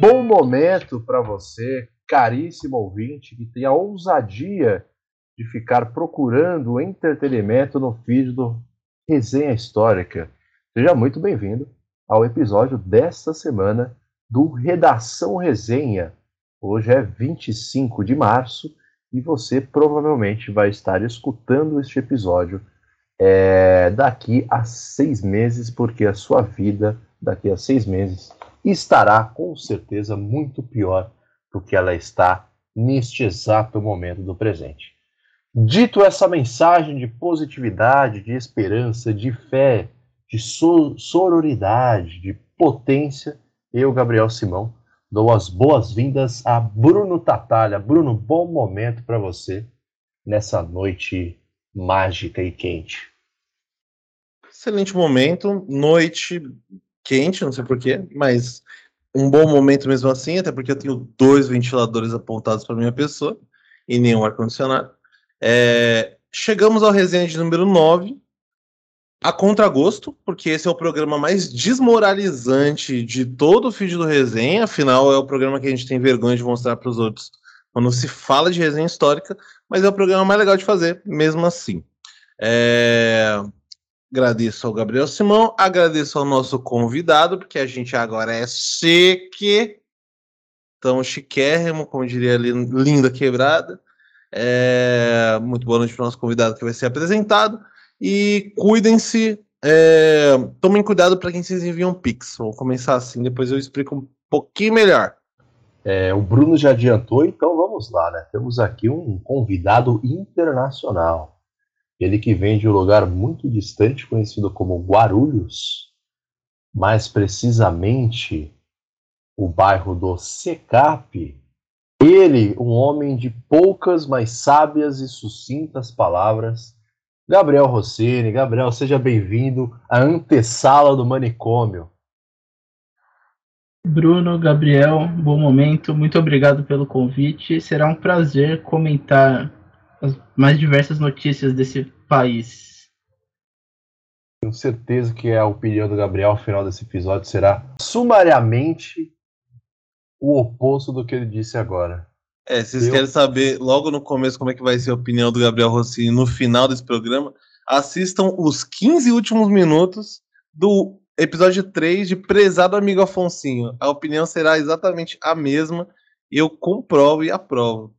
Bom momento para você, caríssimo ouvinte, que tem a ousadia de ficar procurando entretenimento no feed do Resenha Histórica. Seja muito bem-vindo ao episódio desta semana do Redação Resenha. Hoje é 25 de março e você provavelmente vai estar escutando este episódio é, daqui a seis meses, porque a sua vida daqui a seis meses estará com certeza muito pior do que ela está neste exato momento do presente. Dito essa mensagem de positividade, de esperança, de fé, de sororidade, de potência, eu, Gabriel Simão, dou as boas-vindas a Bruno Tatalha. Bruno, bom momento para você nessa noite mágica e quente. Excelente momento, noite quente, não sei porquê, mas um bom momento mesmo assim, até porque eu tenho dois ventiladores apontados para minha pessoa e nenhum ar-condicionado. É, chegamos ao resenha de número 9, a contragosto, porque esse é o programa mais desmoralizante de todo o feed do resenha, afinal é o programa que a gente tem vergonha de mostrar para os outros quando se fala de resenha histórica, mas é o programa mais legal de fazer, mesmo assim. É... Agradeço ao Gabriel Simão, agradeço ao nosso convidado, porque a gente agora é seque, tão chiquérrimo, como diria ali, linda quebrada. É, muito boa noite para o nosso convidado que vai ser apresentado. E cuidem-se, é, tomem cuidado para quem vocês enviam Pix. Vou começar assim, depois eu explico um pouquinho melhor. É, o Bruno já adiantou, então vamos lá, né? Temos aqui um convidado internacional. Ele que vem de um lugar muito distante, conhecido como Guarulhos, mais precisamente o bairro do Secap, ele, um homem de poucas, mas sábias e sucintas palavras, Gabriel Rossini. Gabriel, seja bem-vindo à antessala do manicômio. Bruno, Gabriel, bom momento, muito obrigado pelo convite. Será um prazer comentar as mais diversas notícias desse país. Tenho certeza que a opinião do Gabriel ao final desse episódio será sumariamente o oposto do que ele disse agora. É, se vocês Eu... querem saber logo no começo como é que vai ser a opinião do Gabriel Rossini no final desse programa, assistam os 15 últimos minutos do episódio 3 de Prezado Amigo Afonsinho. A opinião será exatamente a mesma. Eu comprovo e aprovo.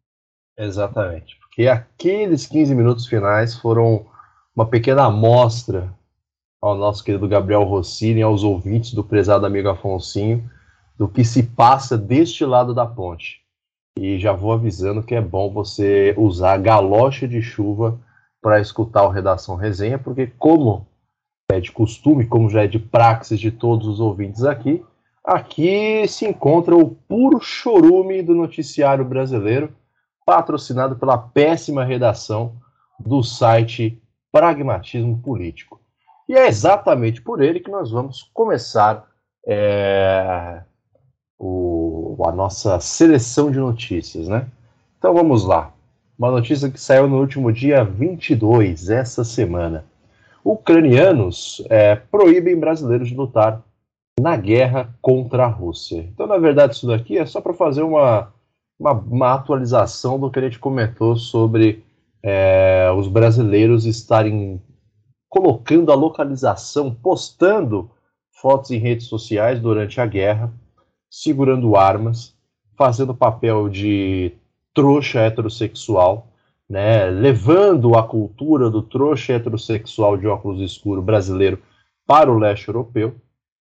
Exatamente. Porque aqueles 15 minutos finais foram uma pequena amostra ao nosso querido Gabriel Rossini aos ouvintes do Prezado Amigo Afonsinho do que se passa deste lado da ponte. E já vou avisando que é bom você usar galocha de chuva para escutar o Redação Resenha, porque como é de costume, como já é de praxis de todos os ouvintes aqui, aqui se encontra o puro chorume do noticiário brasileiro, patrocinado pela péssima redação do site Pragmatismo Político. E é exatamente por ele que nós vamos começar é, o, a nossa seleção de notícias, né? Então vamos lá. Uma notícia que saiu no último dia 22, essa semana. Ucranianos é, proíbem brasileiros de lutar na guerra contra a Rússia. Então, na verdade, isso daqui é só para fazer uma, uma, uma, atualização do que a gente comentou sobre é, os brasileiros estarem colocando a localização, postando fotos em redes sociais durante a guerra segurando armas, fazendo papel de trouxa heterossexual, né, levando a cultura do trouxa heterossexual de óculos escuros brasileiro para o leste europeu.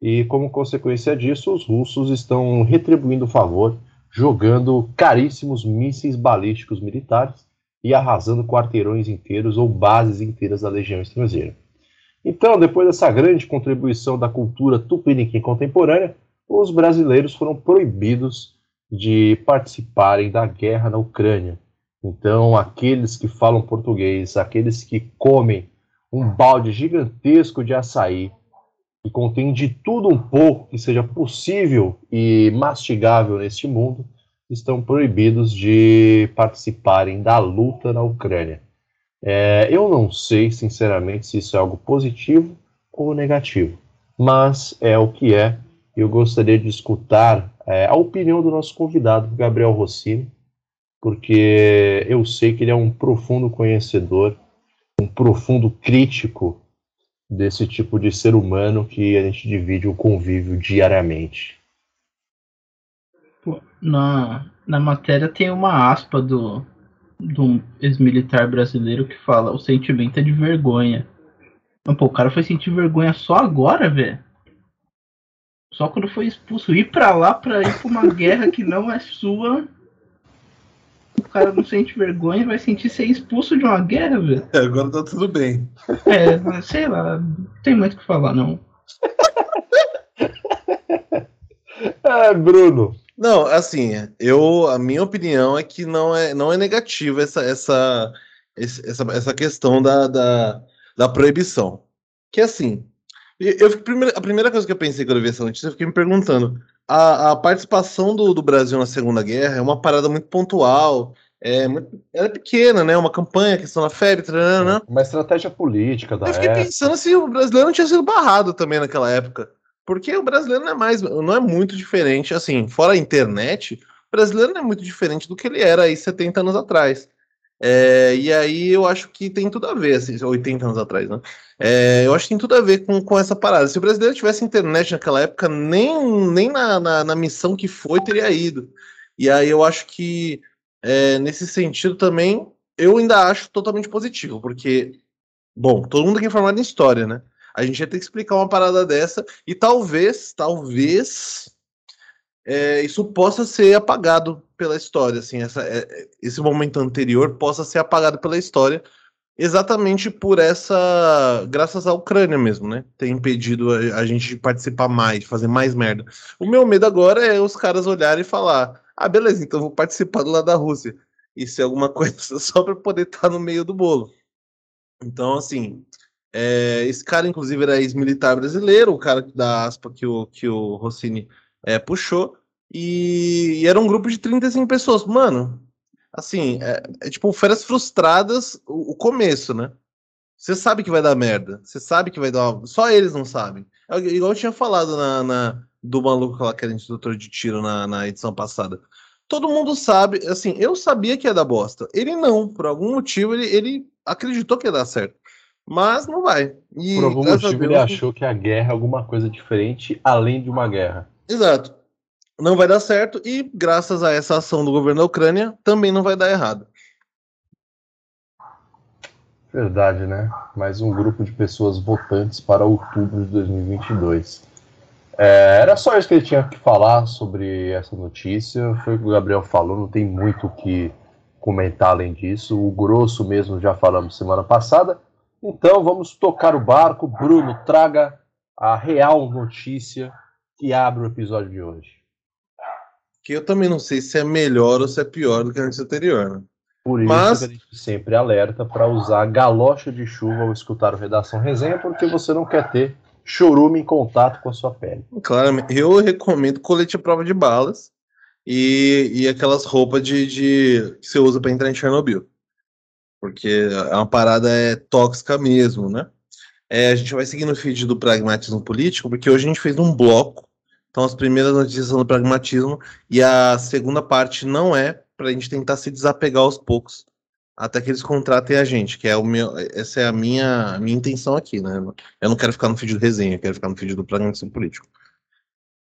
E como consequência disso, os russos estão retribuindo o favor, jogando caríssimos mísseis balísticos militares e arrasando quarteirões inteiros ou bases inteiras da legião estrangeira. Então, depois dessa grande contribuição da cultura tupiniquim contemporânea, os brasileiros foram proibidos de participarem da guerra na Ucrânia. Então, aqueles que falam português, aqueles que comem um balde gigantesco de açaí, que contém de tudo um pouco que seja possível e mastigável neste mundo, estão proibidos de participarem da luta na Ucrânia. É, eu não sei, sinceramente, se isso é algo positivo ou negativo, mas é o que é. Eu gostaria de escutar é, a opinião do nosso convidado, Gabriel Rossini, porque eu sei que ele é um profundo conhecedor, um profundo crítico desse tipo de ser humano que a gente divide o convívio diariamente. Na, na matéria tem uma aspa do, de um ex-militar brasileiro que fala o sentimento é de vergonha. Mas, pô, o cara foi sentir vergonha só agora, velho. Só quando foi expulso. Ir pra lá pra ir pra uma guerra que não é sua. O cara não sente vergonha e vai sentir ser expulso de uma guerra, velho. É, agora tá tudo bem. É, sei lá, não tem muito o que falar, não. é, Bruno. Não, assim, eu a minha opinião é que não é, não é negativa essa, essa, essa, essa questão da, da, da proibição. Que assim, eu, a primeira coisa que eu pensei quando eu vi essa notícia, eu fiquei me perguntando: a, a participação do, do Brasil na Segunda Guerra é uma parada muito pontual, é, ela é pequena, né? Uma campanha, questão da febre, né? Uma estratégia política da Eu fiquei época. pensando se o brasileiro não tinha sido barrado também naquela época. Porque o brasileiro não é mais, não é muito diferente, assim, fora a internet, o brasileiro não é muito diferente do que ele era aí 70 anos atrás. É, e aí eu acho que tem tudo a ver, assim, 80 anos atrás, né? É, eu acho que tem tudo a ver com, com essa parada. Se o brasileiro tivesse internet naquela época, nem, nem na, na, na missão que foi teria ido. E aí eu acho que é, nesse sentido também, eu ainda acho totalmente positivo, porque, bom, todo mundo aqui é formado em história, né? A gente ia ter que explicar uma parada dessa e talvez, talvez é, isso possa ser apagado pela história, assim, essa, é, esse momento anterior possa ser apagado pela história, exatamente por essa, graças à Ucrânia mesmo, né, ter impedido a, a gente de participar mais, de fazer mais merda. O meu medo agora é os caras olharem e falar, ah, beleza, então vou participar do lado da Rússia. Isso é alguma coisa só para poder estar tá no meio do bolo. Então, assim, é, esse cara, inclusive, era ex-militar brasileiro, o cara da aspa que o, que o Rossini é, puxou. E, e, era um grupo de 35 pessoas. Mano, assim, é, é tipo férias frustradas o, o, começo, né? Você sabe que vai dar merda. Você sabe que vai dar. Só eles não sabem. É, igual eu tinha falado na, na do maluco lá que era instrutor de tiro na, na edição passada. Todo mundo sabe, assim, eu sabia que ia dar bosta. Ele não, por algum motivo, ele, ele acreditou que ia dar certo. Mas não vai. E, Por algum motivo ele achou que a guerra é alguma coisa diferente além de uma guerra. Exato. Não vai dar certo e, graças a essa ação do governo da Ucrânia, também não vai dar errado. Verdade, né? Mais um grupo de pessoas votantes para outubro de 2022. É, era só isso que ele tinha que falar sobre essa notícia. Foi o que o Gabriel falou, não tem muito o que comentar além disso. O grosso mesmo já falamos semana passada. Então vamos tocar o barco. Bruno, traga a real notícia que abre o episódio de hoje. Que eu também não sei se é melhor ou se é pior do que a notícia anterior. Né? Por isso Mas... a gente sempre alerta para usar galocha de chuva ao escutar o Redação Resenha, porque você não quer ter chorume em contato com a sua pele. Claramente. Eu recomendo colete à prova de balas e, e aquelas roupas de, de que você usa para entrar em Chernobyl porque é uma parada é, tóxica mesmo, né? É, a gente vai seguir no feed do pragmatismo político, porque hoje a gente fez um bloco. Então, as primeiras notícias são do pragmatismo, e a segunda parte não é para a gente tentar se desapegar aos poucos, até que eles contratem a gente, que é o meu. Essa é a minha, minha intenção aqui, né? Eu não quero ficar no feed do resenha, quero ficar no feed do pragmatismo político.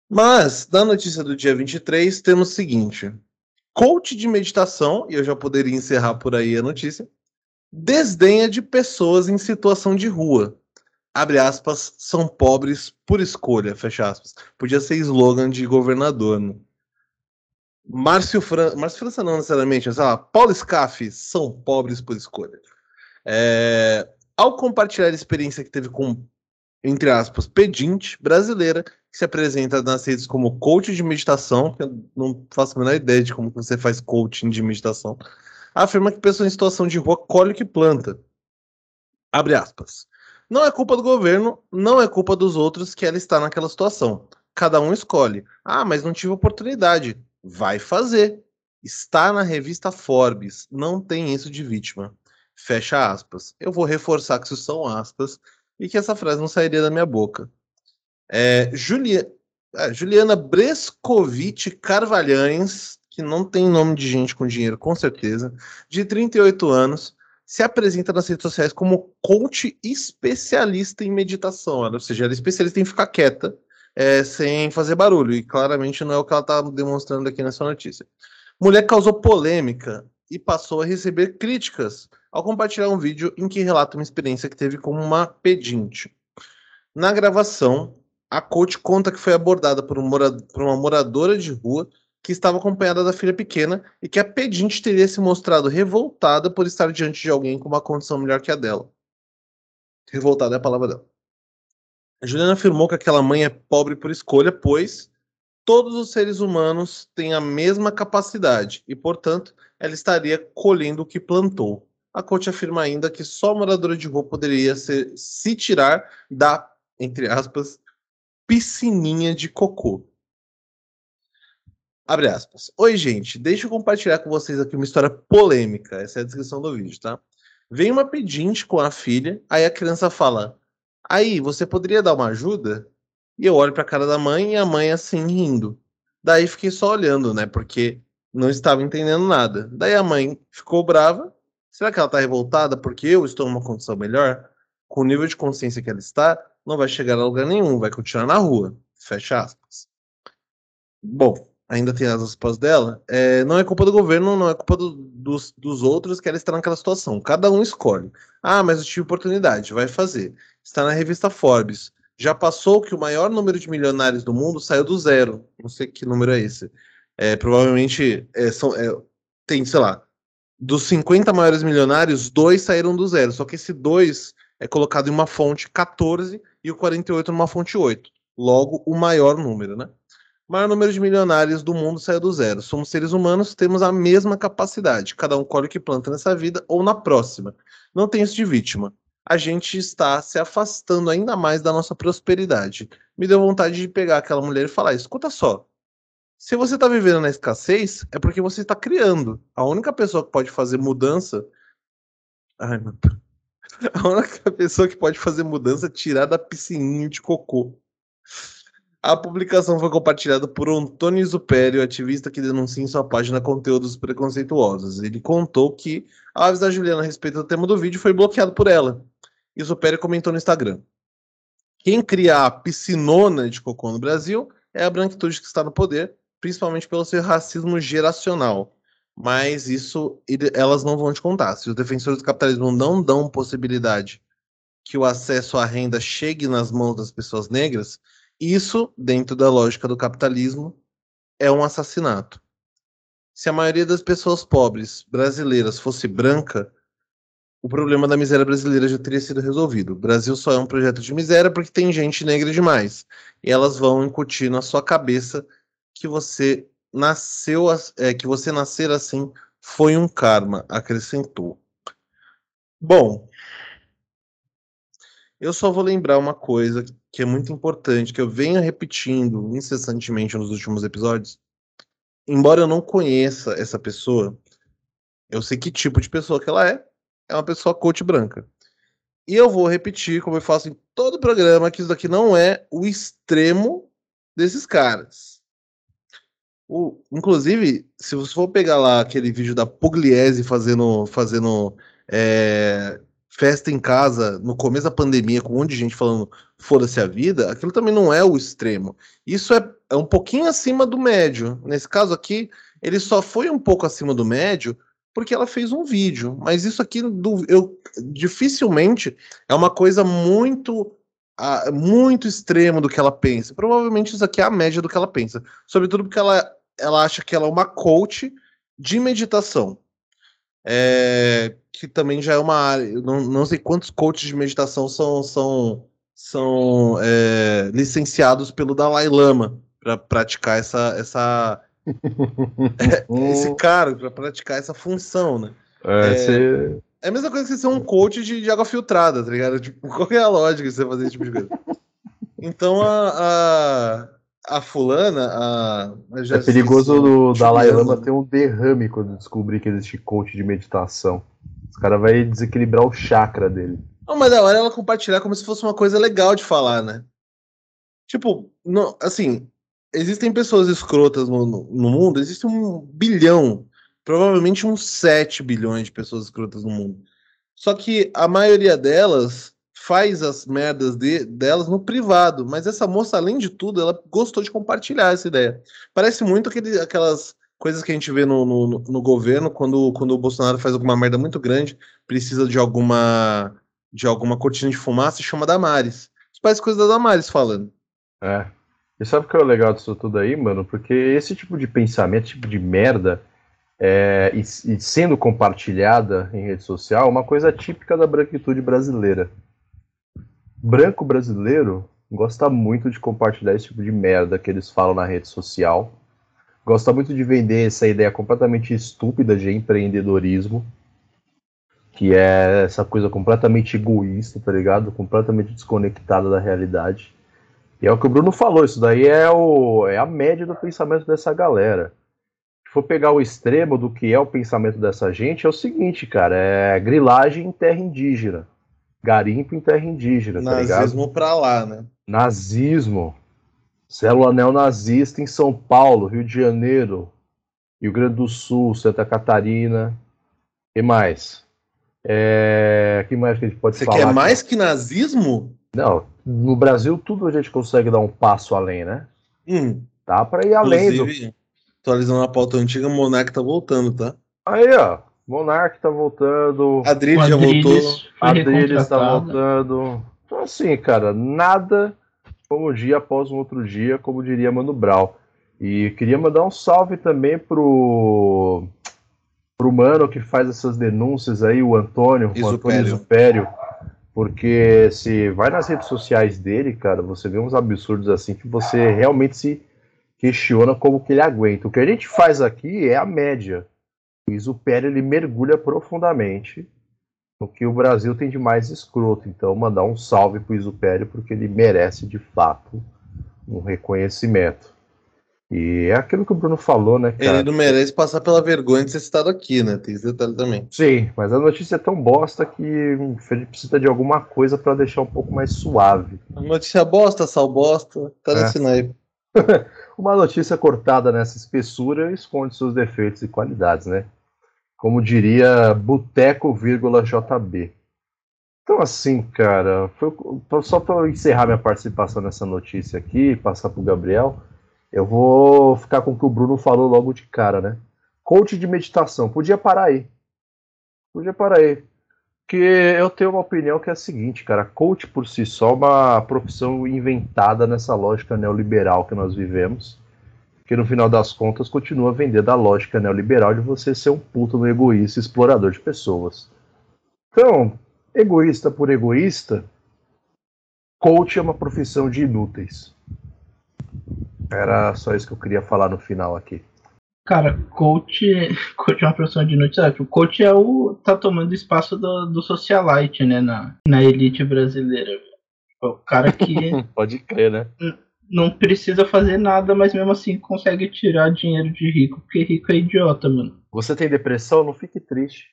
Mas, da notícia do dia 23, temos o seguinte: coach de meditação, e eu já poderia encerrar por aí a notícia desdenha de pessoas em situação de rua. Abre aspas, são pobres por escolha, fecha aspas. Podia ser slogan de governador, né? Márcio França, Márcio França não necessariamente, mas lá, Paulo Scaff, são pobres por escolha. É, ao compartilhar a experiência que teve com, entre aspas, pedinte brasileira, que se apresenta nas redes como coach de meditação, que eu não faço a menor ideia de como você faz coaching de meditação, afirma que pessoa em situação de rua colhe que planta. Abre aspas. Não é culpa do governo, não é culpa dos outros que ela está naquela situação. Cada um escolhe. Ah, mas não tive oportunidade. Vai fazer. Está na revista Forbes. Não tem isso de vítima. Fecha aspas. Eu vou reforçar que isso são aspas e que essa frase não sairia da minha boca. É, Julia, é, Juliana Brescovitch Carvalhães, que não tem nome de gente com dinheiro, com certeza, de 38 anos, se apresenta nas redes sociais como coach especialista em meditação. Ou seja, ela é especialista em ficar quieta, é, sem fazer barulho. E claramente não é o que ela está demonstrando aqui nessa notícia. Mulher causou polêmica e passou a receber críticas ao compartilhar um vídeo em que relata uma experiência que teve com uma pedinte. Na gravação, a coach conta que foi abordada por, um morad por uma moradora de rua que estava acompanhada da filha pequena e que a pedinte teria se mostrado revoltada por estar diante de alguém com uma condição melhor que a dela. Revoltada é a palavra dela. Juliana afirmou que aquela mãe é pobre por escolha, pois todos os seres humanos têm a mesma capacidade e, portanto, ela estaria colhendo o que plantou. A coach afirma ainda que só moradora de rua poderia ser, se tirar da, entre aspas, piscininha de cocô. Abre aspas. Oi, gente. Deixa eu compartilhar com vocês aqui uma história polêmica. Essa é a descrição do vídeo, tá? Vem uma pedinte com a filha, aí a criança fala: Aí, você poderia dar uma ajuda? E eu olho pra cara da mãe e a mãe assim rindo. Daí fiquei só olhando, né? Porque não estava entendendo nada. Daí a mãe ficou brava. Será que ela tá revoltada porque eu estou numa condição melhor? Com o nível de consciência que ela está, não vai chegar a lugar nenhum, vai continuar na rua. Fecha aspas. Bom, ainda tem as aspas dela, é, não é culpa do governo, não é culpa do, dos, dos outros que ela está naquela situação. Cada um escolhe. Ah, mas eu tive oportunidade, vai fazer. Está na revista Forbes. Já passou que o maior número de milionários do mundo saiu do zero. Não sei que número é esse. É, provavelmente é, são, é, tem, sei lá, dos 50 maiores milionários, dois saíram do zero. Só que esse dois é colocado em uma fonte 14 e o 48 numa fonte 8. Logo, o maior número, né? O maior número de milionários do mundo saiu do zero. Somos seres humanos, temos a mesma capacidade. Cada um colhe o que planta nessa vida ou na próxima. Não tem isso de vítima. A gente está se afastando ainda mais da nossa prosperidade. Me deu vontade de pegar aquela mulher e falar: escuta só. Se você está vivendo na escassez, é porque você está criando. A única pessoa que pode fazer mudança. Ai, Deus. A única pessoa que pode fazer mudança é tirar da piscininha de cocô. A publicação foi compartilhada por Antônio Zupério, ativista que denuncia em sua página conteúdos preconceituosos. Ele contou que, ao avisar Juliana a respeito do tema do vídeo, foi bloqueado por ela. E Zupério comentou no Instagram. Quem cria a piscinona de cocô no Brasil é a branquitude que está no poder, principalmente pelo seu racismo geracional. Mas isso elas não vão te contar. Se os defensores do capitalismo não dão possibilidade que o acesso à renda chegue nas mãos das pessoas negras, isso, dentro da lógica do capitalismo, é um assassinato. Se a maioria das pessoas pobres brasileiras fosse branca, o problema da miséria brasileira já teria sido resolvido. O Brasil só é um projeto de miséria porque tem gente negra demais. E elas vão incutir na sua cabeça que você nasceu, é, que você nascer assim foi um karma, acrescentou. Bom, eu só vou lembrar uma coisa que é muito importante, que eu venho repetindo incessantemente nos últimos episódios. Embora eu não conheça essa pessoa, eu sei que tipo de pessoa que ela é. É uma pessoa coach branca. E eu vou repetir, como eu faço em todo programa, que isso daqui não é o extremo desses caras. O, inclusive, se você for pegar lá aquele vídeo da Pugliese fazendo, fazendo é, festa em casa no começo da pandemia, com um monte de gente falando foda-se a vida, aquilo também não é o extremo. Isso é, é um pouquinho acima do médio. Nesse caso aqui, ele só foi um pouco acima do médio porque ela fez um vídeo. Mas isso aqui do, eu dificilmente é uma coisa muito muito extremo do que ela pensa. Provavelmente isso aqui é a média do que ela pensa. Sobretudo porque ela, ela acha que ela é uma coach de meditação. É, que também já é uma área. Não, não sei quantos coaches de meditação são, são, são é, licenciados pelo Dalai Lama para praticar essa, essa esse cara para praticar essa função, né? É, é, você... é, a mesma coisa que você ser um coach de, de água filtrada, tá ligado? Tipo, qual é a lógica de você fazer esse tipo de coisa? Então a, a, a fulana, a. é perigoso o Dalai Lama ter um derrame quando descobrir que existe coach de meditação. Cara vai desequilibrar o chakra dele. Não, mas da hora ela compartilhar como se fosse uma coisa legal de falar, né? Tipo, não, assim, existem pessoas escrotas no, no mundo, existe um bilhão, provavelmente uns 7 bilhões de pessoas escrotas no mundo. Só que a maioria delas faz as merdas de, delas no privado. Mas essa moça, além de tudo, ela gostou de compartilhar essa ideia. Parece muito aquele, aquelas coisas que a gente vê no, no, no, governo quando, quando o Bolsonaro faz alguma merda muito grande, precisa de alguma de alguma cortina de fumaça chama Damares. Parece coisa da Damares falando. É. E sabe o que é o legal disso tudo aí, mano? Porque esse tipo de pensamento, tipo de merda, é, e, e, sendo compartilhada em rede social, é uma coisa típica da branquitude brasileira. Branco brasileiro gosta muito de compartilhar esse tipo de merda que eles falam na rede social. Gosta muito de vender essa ideia completamente estúpida de empreendedorismo, que é essa coisa completamente egoísta, tá ligado? Completamente desconectada da realidade. E é o que o Bruno falou, isso daí é, o, é a média do pensamento dessa galera se for pegar o extremo do que é o pensamento dessa gente, é o seguinte, cara, é grilagem em terra indígena. Garimpo em terra indígena, tá Nazismo pra lá, né? Nazismo. Célula neonazista em São Paulo, Rio de Janeiro, Rio Grande do Sul, Santa Catarina. E mais? É... que mais que a gente pode Você falar? Você quer mais que nazismo? Não, no Brasil tudo a gente consegue dar um passo além, né? Hum. Dá para ir além do Atualizando a pauta antiga, Monark tá voltando, tá? Aí, ó. Monark tá voltando. Adriles já voltou. Adriles tá voltando. Então, assim, cara, nada um dia após um outro dia, como diria Mano Brau. E queria mandar um salve também pro pro mano que faz essas denúncias aí, o Antônio, o Antônio Zupério, porque se vai nas redes sociais dele, cara, você vê uns absurdos assim que você realmente se questiona como que ele aguenta. O que a gente faz aqui é a média. O Isupério ele mergulha profundamente no que o Brasil tem de mais escroto. Então, mandar um salve pro Isupério porque ele merece de fato um reconhecimento. E é aquilo que o Bruno falou, né, cara? Ele não merece passar pela vergonha de ser citado aqui, né? Tem esse detalhe também. Sim, mas a notícia é tão bosta que ele precisa de alguma coisa para deixar um pouco mais suave. A notícia bosta, sal bosta, tá é. nesse naipe. Uma notícia cortada nessa espessura esconde seus defeitos e qualidades, né? Como diria Boteco, JB. Então, assim, cara, foi, só para encerrar minha participação nessa notícia aqui, passar para o Gabriel, eu vou ficar com o que o Bruno falou logo de cara, né? Coach de meditação, podia parar aí. Podia parar aí. Porque eu tenho uma opinião que é a seguinte, cara, coach por si só é uma profissão inventada nessa lógica neoliberal que nós vivemos, que no final das contas continua vendendo a lógica neoliberal de você ser um puto no egoísta explorador de pessoas. Então, egoísta por egoísta, coach é uma profissão de inúteis. Era só isso que eu queria falar no final aqui. Cara, coach, coach é uma profissão de notícia. O coach é o. tá tomando espaço do, do socialite, né? Na, na elite brasileira. É o cara que. Pode crer, né? Não precisa fazer nada, mas mesmo assim consegue tirar dinheiro de rico, porque rico é idiota, mano. Você tem depressão? Não fique triste.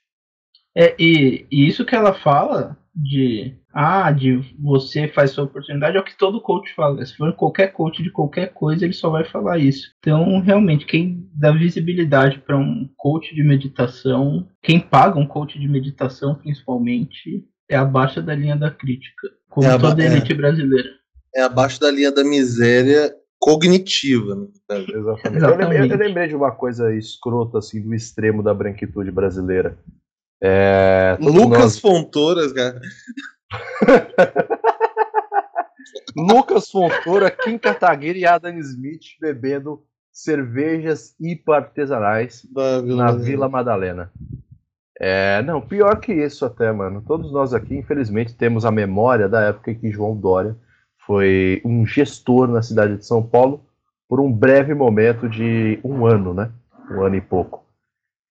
É, e, e isso que ela fala de ah, de você faz sua oportunidade, é o que todo coach fala. Se for qualquer coach de qualquer coisa, ele só vai falar isso. Então, realmente, quem dá visibilidade para um coach de meditação, quem paga um coach de meditação, principalmente, é abaixo da linha da crítica, como é toda a elite é, brasileira. É abaixo da linha da miséria cognitiva. Né? Exatamente. Eu, lembrei, eu lembrei de uma coisa escrota, assim, do extremo da branquitude brasileira. É, Lucas nós... Fontoras, cara. Lucas Fontoura, Kim Kataguiri e Adam Smith bebendo cervejas hiperartesanais na Vila Madalena. É, não, pior que isso até, mano. Todos nós aqui, infelizmente, temos a memória da época em que João Dória foi um gestor na cidade de São Paulo por um breve momento de um ano, né? Um ano e pouco.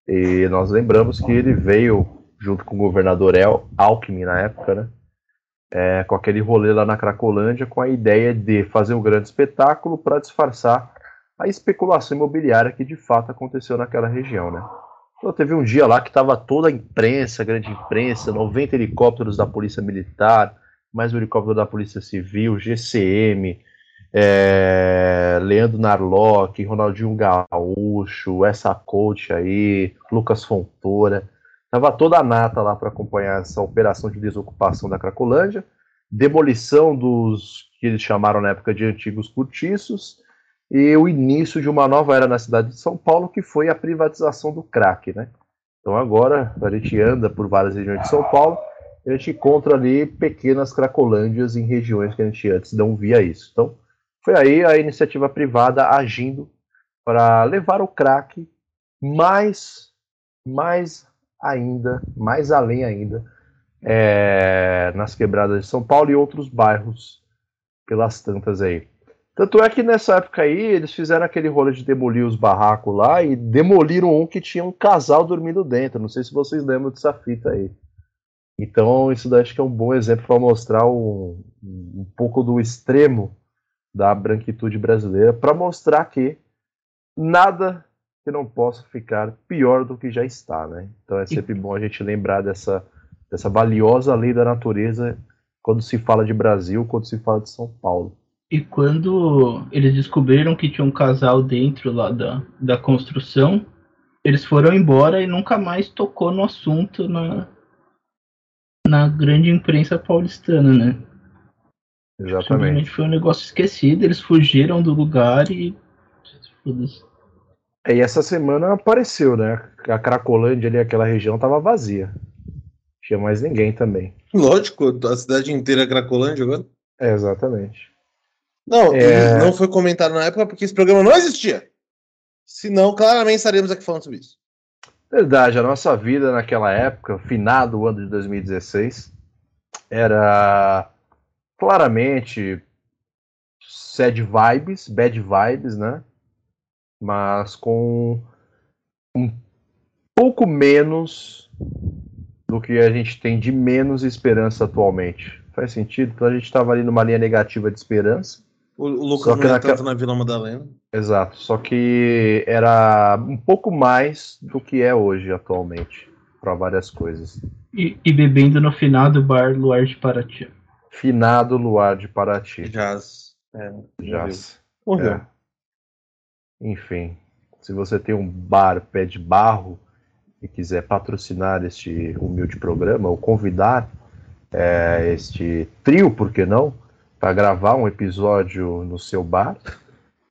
E nós lembramos que ele veio junto com o governador El Alckmin na época, né? é, com aquele rolê lá na Cracolândia, com a ideia de fazer um grande espetáculo para disfarçar a especulação imobiliária que de fato aconteceu naquela região, né? Então, teve um dia lá que estava toda a imprensa, grande imprensa, 90 helicópteros da Polícia Militar, mais um helicóptero da Polícia Civil, GCM, é, Leandro Narlock, Ronaldinho Gaúcho, essa coach aí, Lucas Fontoura. Tava toda a nata lá para acompanhar essa operação de desocupação da Cracolândia, demolição dos que eles chamaram na época de antigos cortiços e o início de uma nova era na cidade de São Paulo, que foi a privatização do crack, né? Então agora a gente anda por várias regiões de São Paulo, a gente encontra ali pequenas cracolândias em regiões que a gente antes não via isso. Então foi aí a iniciativa privada agindo para levar o crack mais, mais ainda, mais além ainda, é, nas quebradas de São Paulo e outros bairros pelas tantas aí. Tanto é que nessa época aí eles fizeram aquele rolê de demolir os barracos lá e demoliram um que tinha um casal dormindo dentro. Não sei se vocês lembram dessa fita aí. Então isso daí acho que é um bom exemplo para mostrar um, um pouco do extremo da branquitude brasileira, para mostrar que nada que não possa ficar pior do que já está, né? Então é sempre bom a gente lembrar dessa, dessa valiosa lei da natureza quando se fala de Brasil, quando se fala de São Paulo. E quando eles descobriram que tinha um casal dentro lá da, da construção, eles foram embora e nunca mais tocou no assunto na, na grande imprensa paulistana, né? Exatamente. Foi um negócio esquecido, eles fugiram do lugar e. É, e essa semana apareceu, né? A Cracolândia ali, aquela região, tava vazia. Tinha mais ninguém também. Lógico, a cidade inteira é Cracolândia agora. É, exatamente. Não, é... não foi comentado na época porque esse programa não existia. Senão, claramente estaremos aqui falando sobre isso. Verdade, a nossa vida naquela época, finado ano de 2016, era claramente sad vibes, bad vibes, né? Mas com um pouco menos do que a gente tem de menos esperança atualmente. Faz sentido? Então a gente estava ali numa linha negativa de esperança o, Lucas não naquela... tanto na Vila Madalena. Exato, só que era um pouco mais do que é hoje atualmente, para várias coisas. E, e, bebendo no final do bar Luar de Paraty. Finado Luar de Paraty. Jazz. É, Jazz. Morreu. É. Enfim, se você tem um bar pé de barro e quiser patrocinar este humilde programa ou convidar é, este trio, por que não? Para gravar um episódio no seu bar,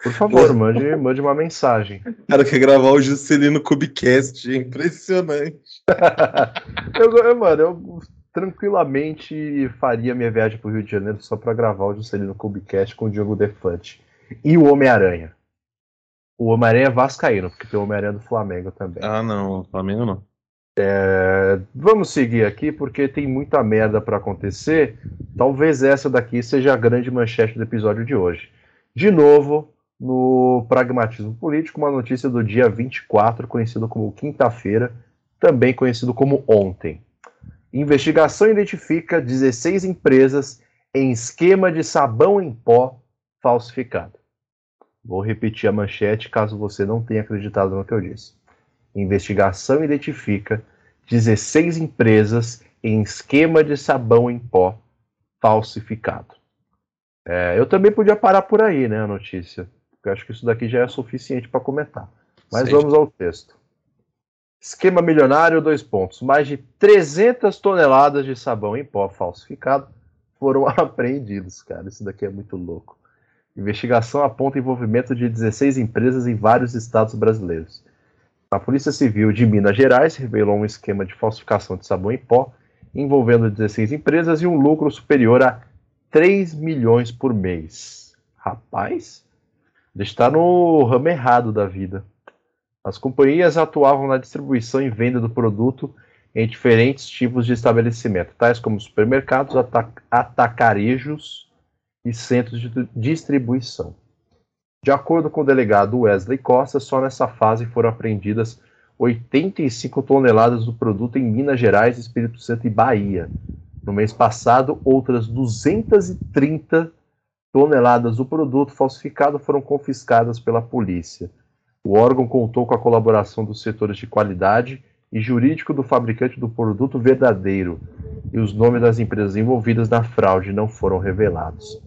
por favor, mande, mande uma mensagem. O cara quer gravar o Juscelino Cubicast, é impressionante. eu, eu, mano, eu tranquilamente faria minha viagem pro Rio de Janeiro só para gravar o Juscelino Cubicast com o Diogo Defante. E o Homem-Aranha. O Homem-Aranha é vascaíno, porque tem o Homem-Aranha do Flamengo também. Ah, não, Flamengo não. É, vamos seguir aqui porque tem muita merda para acontecer. Talvez essa daqui seja a grande manchete do episódio de hoje. De novo, no Pragmatismo Político, uma notícia do dia 24, conhecido como quinta-feira, também conhecido como ontem. Investigação identifica 16 empresas em esquema de sabão em pó falsificado. Vou repetir a manchete caso você não tenha acreditado no que eu disse. Investigação identifica 16 empresas em esquema de sabão em pó falsificado. É, eu também podia parar por aí, né, a notícia. Porque eu acho que isso daqui já é suficiente para comentar. Mas vamos ao texto. Esquema milionário, dois pontos. Mais de 300 toneladas de sabão em pó falsificado foram apreendidos, cara. Isso daqui é muito louco. Investigação aponta envolvimento de 16 empresas em vários estados brasileiros. A Polícia Civil de Minas Gerais revelou um esquema de falsificação de sabão em pó envolvendo 16 empresas e um lucro superior a 3 milhões por mês. Rapaz, ele está no ramo errado da vida. As companhias atuavam na distribuição e venda do produto em diferentes tipos de estabelecimento, tais como supermercados, atacarejos e centros de distribuição. De acordo com o delegado Wesley Costa, só nessa fase foram apreendidas 85 toneladas do produto em Minas Gerais, Espírito Santo e Bahia. No mês passado, outras 230 toneladas do produto falsificado foram confiscadas pela polícia. O órgão contou com a colaboração dos setores de qualidade e jurídico do fabricante do produto verdadeiro, e os nomes das empresas envolvidas na fraude não foram revelados.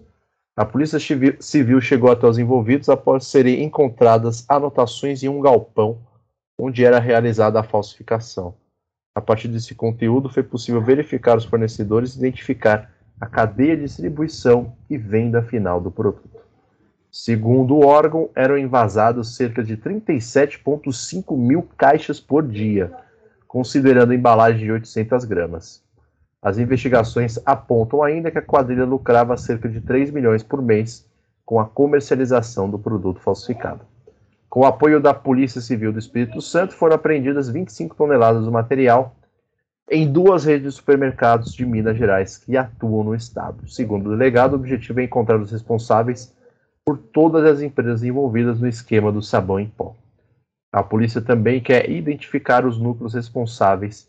A Polícia Civil chegou até os envolvidos após serem encontradas anotações em um galpão onde era realizada a falsificação. A partir desse conteúdo, foi possível verificar os fornecedores e identificar a cadeia de distribuição e venda final do produto. Segundo o órgão, eram envasados cerca de 37,5 mil caixas por dia, considerando a embalagem de 800 gramas. As investigações apontam ainda que a quadrilha lucrava cerca de 3 milhões por mês com a comercialização do produto falsificado. Com o apoio da Polícia Civil do Espírito Santo, foram apreendidas 25 toneladas do material em duas redes de supermercados de Minas Gerais que atuam no estado. Segundo o delegado, o objetivo é encontrar os responsáveis por todas as empresas envolvidas no esquema do sabão em pó. A polícia também quer identificar os núcleos responsáveis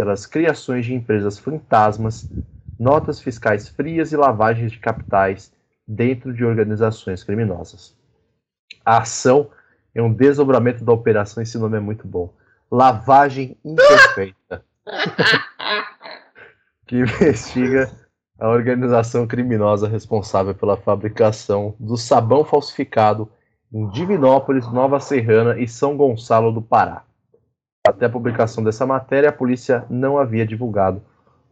pelas criações de empresas fantasmas, notas fiscais frias e lavagens de capitais dentro de organizações criminosas. A ação é um desdobramento da operação, esse nome é muito bom. Lavagem Imperfeita. que investiga a organização criminosa responsável pela fabricação do sabão falsificado em Divinópolis, Nova Serrana e São Gonçalo do Pará. Até a publicação dessa matéria, a polícia não havia divulgado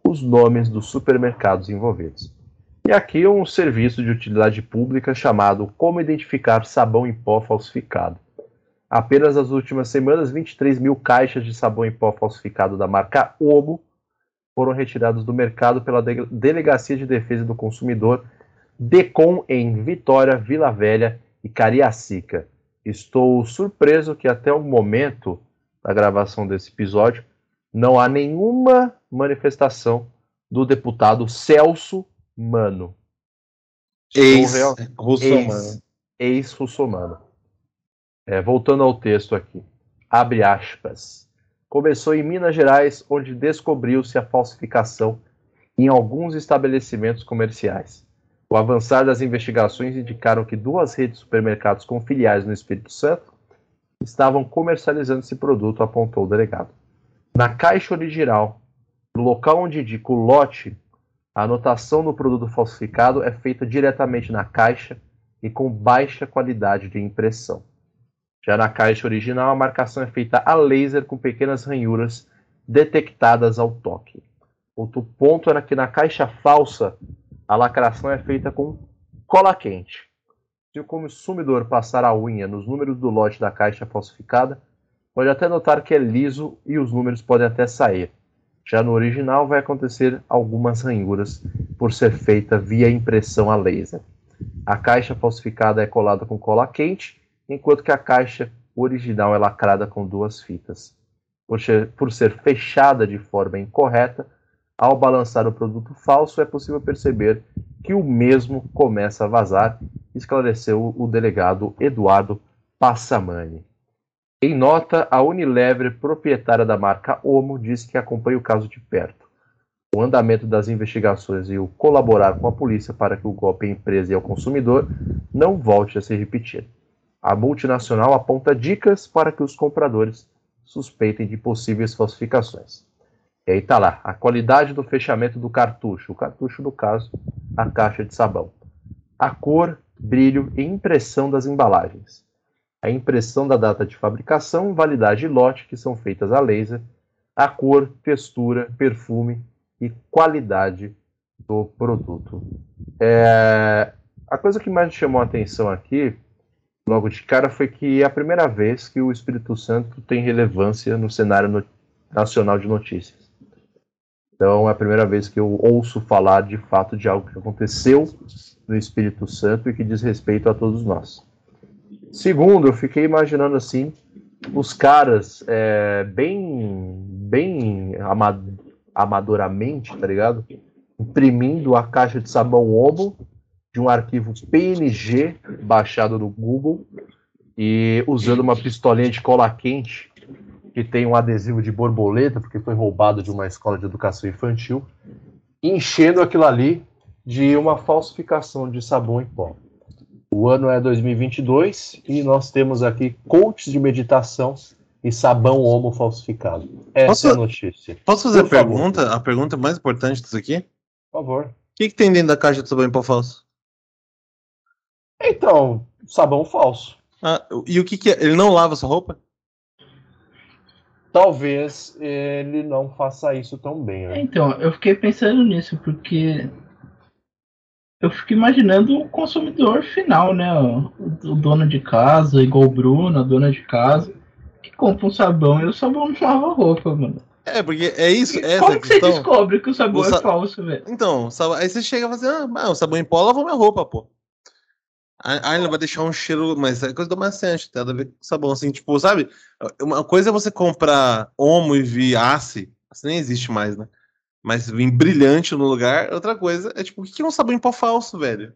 os nomes dos supermercados envolvidos. E aqui um serviço de utilidade pública chamado Como Identificar Sabão em Pó Falsificado. Apenas nas últimas semanas, 23 mil caixas de sabão em pó falsificado da marca Omo foram retirados do mercado pela Delegacia de Defesa do Consumidor, DECOM, em Vitória, Vila Velha e Cariacica. Estou surpreso que até o momento da gravação desse episódio não há nenhuma manifestação do deputado Celso Mano. Ex-russomano. Ex-russomano. É, voltando ao texto aqui. Abre aspas. Começou em Minas Gerais, onde descobriu-se a falsificação em alguns estabelecimentos comerciais. O avançar das investigações indicaram que duas redes de supermercados com filiais no Espírito Santo estavam comercializando esse produto, apontou o delegado. Na caixa original, no local onde indica o lote, a anotação do produto falsificado é feita diretamente na caixa e com baixa qualidade de impressão. Já na caixa original, a marcação é feita a laser com pequenas ranhuras detectadas ao toque. Outro ponto era que na caixa falsa, a lacração é feita com cola quente. Se o consumidor passar a unha nos números do lote da caixa falsificada, pode até notar que é liso e os números podem até sair. Já no original vai acontecer algumas ranhuras por ser feita via impressão a laser. A caixa falsificada é colada com cola quente enquanto que a caixa original é lacrada com duas fitas. Por ser, por ser fechada de forma incorreta, ao balançar o produto falso, é possível perceber que o mesmo começa a vazar, esclareceu o delegado Eduardo Passamani. Em nota, a Unilever, proprietária da marca Omo, disse que acompanha o caso de perto. O andamento das investigações e o colaborar com a polícia para que o golpe à empresa e ao consumidor não volte a se repetir. A multinacional aponta dicas para que os compradores suspeitem de possíveis falsificações. E aí está lá, a qualidade do fechamento do cartucho. O cartucho, no caso, a caixa de sabão. A cor, brilho e impressão das embalagens. A impressão da data de fabricação, validade e lote, que são feitas a laser. A cor, textura, perfume e qualidade do produto. É... A coisa que mais chamou a atenção aqui logo de cara foi que é a primeira vez que o Espírito Santo tem relevância no cenário no... nacional de notícias. Então é a primeira vez que eu ouço falar de fato de algo que aconteceu no Espírito Santo e que diz respeito a todos nós. Segundo, eu fiquei imaginando assim os caras é, bem, bem amad amadoramente, tá ligado? Imprimindo a caixa de sabão Omo de um arquivo PNG baixado no Google e usando uma pistolinha de cola quente que tem um adesivo de borboleta, porque foi roubado de uma escola de educação infantil, enchendo aquilo ali de uma falsificação de sabão em pó. O ano é 2022 e nós temos aqui coaches de meditação e sabão homo falsificado. Essa Posso- é a notícia. Posso fazer a Por favor. pergunta? A pergunta mais importante disso aqui? O Por favor. que, que tem dentro da caixa de sabão em pó falso? Então, sabão falso. Ah, e o que, que é? Ele não lava sua roupa? Talvez ele não faça isso tão bem. É, Né? Então, eu fiquei pensando nisso, porque eu fico imaginando o consumidor final, né? O, o dono de casa, igual o Bruno, a dona de casa, que compra um sabão e o sabão não lava a roupa, mano. É, porque é isso, é Como que você descobre que o sabão O sa- é falso, velho? Então, aí você chega e fala assim, ah, o sabão em pó lavou minha roupa, pô. Aí ele vai deixar um cheiro, mas é coisa do maciante, tem nada a ver com sabão, assim, tipo, sabe? Uma coisa é você comprar Omo e vir Ace, isso nem existe mais, né? Mas vir brilhante no lugar, outra coisa é tipo, o que é um sabão em pó falso, velho?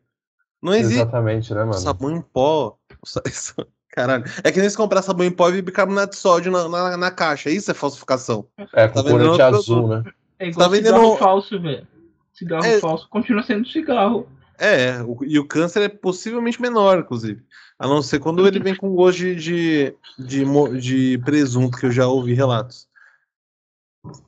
Não existe Exatamente, né, mano? sabão em pó. Caralho. É que nem se comprar sabão em pó e bicarbonato de sódio na, na, na caixa. Isso é falsificação. É, com Tá corante outro azul, né? É igual Tá vendendo- cigarro falso, velho. Cigarro É. falso continua sendo cigarro. É, o- e o câncer é possivelmente menor, inclusive. A não ser quando ele vem com gosto de, de, de, de presunto, que eu já ouvi relatos.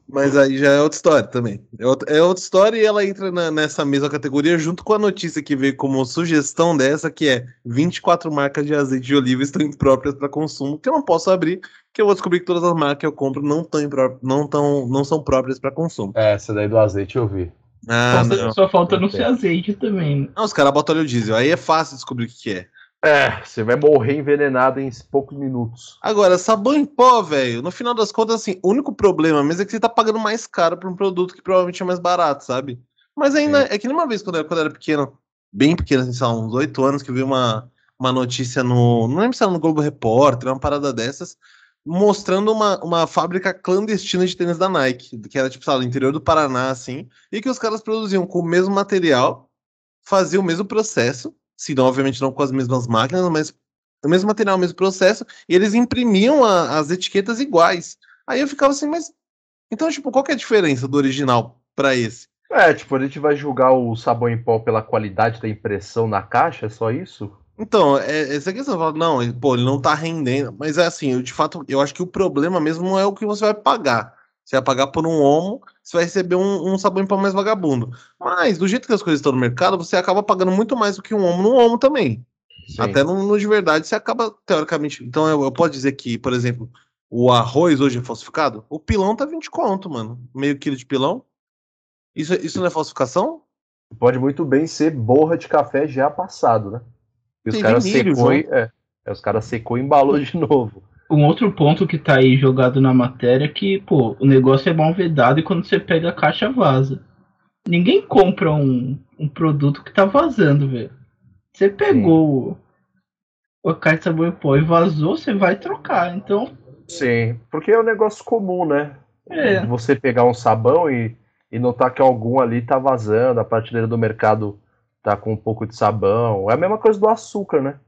Mas aí já é outra história também. É outra, é outra história e ela entra na- nessa mesma categoria junto com a notícia que veio como sugestão dessa, que é 24 marcas de azeite de oliva estão impróprias para consumo, que eu não posso abrir, que eu vou descobrir que todas as marcas que eu compro não, tão não, tão, não são próprias para consumo. É, essa daí do azeite eu vi. Ah, só, não. só falta não ser azeite também. né? Não, os caras botam óleo diesel, aí é fácil descobrir o que, que é. É, você vai morrer envenenado em poucos minutos. Agora, sabão em pó, velho, no final das contas, assim, o único problema mesmo é que você tá pagando mais caro por um produto que provavelmente é mais barato, sabe? Mas ainda, é que nem uma vez quando eu, quando eu era pequeno, bem pequeno, assim, sei lá, uns oito anos, que eu vi uma, uma notícia no. Não lembro se era no Globo Repórter, uma parada dessas, mostrando uma, uma fábrica clandestina de tênis da Nike, que era, tipo, lá, no interior do Paraná, assim, e que os caras produziam com o mesmo material, faziam o mesmo processo, se não, obviamente não com as mesmas máquinas, mas o mesmo material, o mesmo processo, e eles imprimiam a- as etiquetas iguais. Aí eu ficava assim, mas. Então, tipo, qual que é a diferença do original pra esse? É, tipo, a gente vai julgar o sabão em pó pela qualidade da impressão na caixa, é só isso? Então, é, essa questão, eu falo, não, ele- pô, ele não tá rendendo. Mas é assim, eu, de fato, eu acho que o problema mesmo não é o que você vai pagar. Você vai pagar por um homo, você vai receber um, um sabão em pó mais vagabundo. Mas, do jeito que as coisas estão no mercado, você acaba pagando muito mais do que um homo no homo também. Sim. Até no, no de verdade, você acaba, teoricamente. Então, eu, eu posso dizer que, por exemplo, o arroz hoje é falsificado? O pilão tá 20 conto, mano. Meio quilo de pilão. Isso, isso não é falsificação? Pode muito bem ser borra de café já passado, né? E os caras secou e, é, é, os caras secou e embalou de novo. Um outro ponto que tá aí jogado na matéria é que, pô, o negócio é mal vedado e quando você pega a caixa vaza. Ninguém compra um, um produto que tá vazando, velho. Você pegou o- a caixa de sabão em pó e vazou, você vai trocar. Então, Sim, porque é um negócio comum, né? é. Você pegar um sabão e, e notar que algum ali tá vazando, a prateleira do mercado tá com um pouco de sabão. É a mesma coisa do açúcar, né?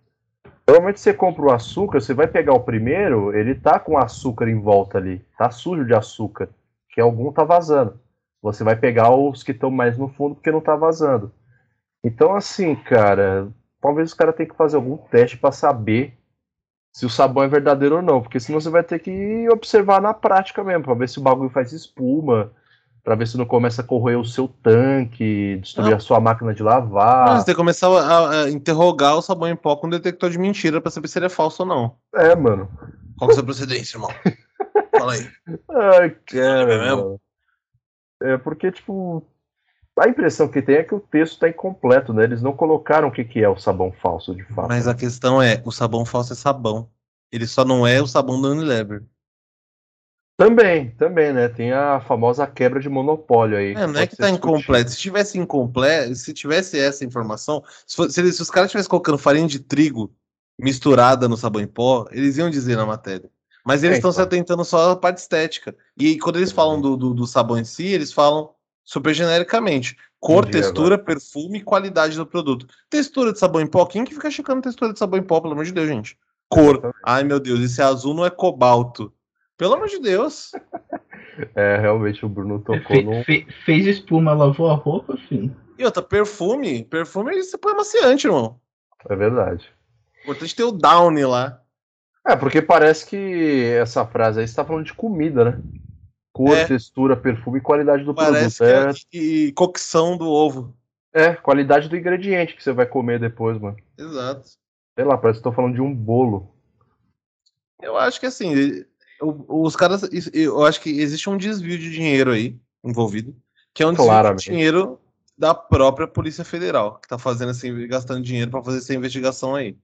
Normalmente você compra o açúcar, você vai pegar o primeiro, ele tá com açúcar em volta ali, tá sujo de açúcar, que algum tá vazando. Você vai pegar os que estão mais no fundo porque não tá vazando. Então, assim, cara, talvez os caras tenham que fazer algum teste para saber se o sabão é verdadeiro ou não, porque senão você vai ter que observar na prática mesmo, para ver se o bagulho faz espuma, para ver se não começa a corroer o seu tanque, destruir Não. a sua máquina de Não, lavar. você tem que começar a, a interrogar o sabão em pó com um detector de mentira pra saber se ele é falso ou não. É, mano. Qual que é a sua procedência, irmão? Fala aí. Ai, É cara, mesmo? mano. É porque, tipo, a impressão que tem é que o texto está incompleto, né? Eles não colocaram o que, que é o sabão falso, de fato. Mas a questão é, o sabão falso é sabão. Ele só não é o sabão da Unilever. Também, também, né? Tem a famosa quebra de monopólio aí. É, não é que tá incompleto. Se tivesse incompleto, se tivesse essa informação, se, fosse- se eles- se os caras estivessem colocando farinha de trigo misturada no sabão em pó, eles iam dizer na matéria. Mas eles É, estão se então. atentando só à parte estética. E quando eles falam do, do, do sabão em si, eles falam super genericamente. Cor, Entendi textura, perfume e qualidade do produto. Textura de sabão em pó, quem que fica checando textura de sabão em pó, pelo amor de Deus, gente? Cor. Ai, meu Deus, esse azul não é cobalto. Pelo amor de Deus. É, realmente o Bruno tocou Fe- num. fe- fez espuma, lavou a roupa, filho. E outra, perfume. Perfume você põe amaciante, irmão. é verdade. Importante ter o Downey lá. É, porque parece que essa frase aí está falando de comida, né? Cor, É. textura, perfume e qualidade do Parece produto. que é e cocção do ovo. É, é, qualidade do ingrediente que você vai comer depois, mano. Exato. Sei lá, parece que estou falando de um bolo. Eu acho que assim, os caras. Eu acho que existe um desvio de dinheiro aí envolvido. Que é um desvio Claramente. de dinheiro da própria Polícia Federal, que tá fazendo assim, gastando dinheiro para fazer essa investigação aí.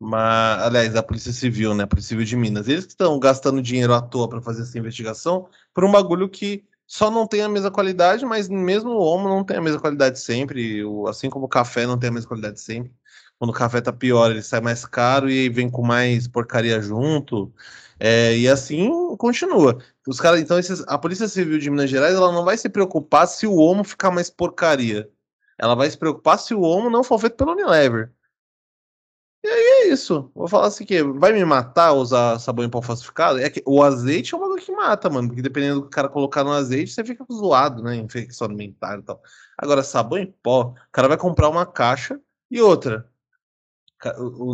Mas, aliás, a Polícia Civil, né? A Polícia Civil de Minas. Eles que estão gastando dinheiro à toa para fazer essa investigação por um bagulho que só não tem a mesma qualidade, mas mesmo o homo não tem a mesma qualidade sempre. Assim como o café não tem a mesma qualidade sempre. Quando o café tá pior, ele sai mais caro e aí vem com mais porcaria junto. É, e assim continua. Os caras, então, esses- a Polícia Civil de Minas Gerais, ela não vai se preocupar se o homo ficar mais porcaria. Ela vai se preocupar se o homo não for feito pelo Unilever. E aí é isso. Vou falar assim que vai me matar usar sabão em pó falsificado? É que o azeite é um bagulho que mata, mano. Porque dependendo do que o cara colocar no azeite, você fica zoado, né? Infecção alimentar e tal. Agora, sabão em pó, o cara vai comprar uma caixa e outra.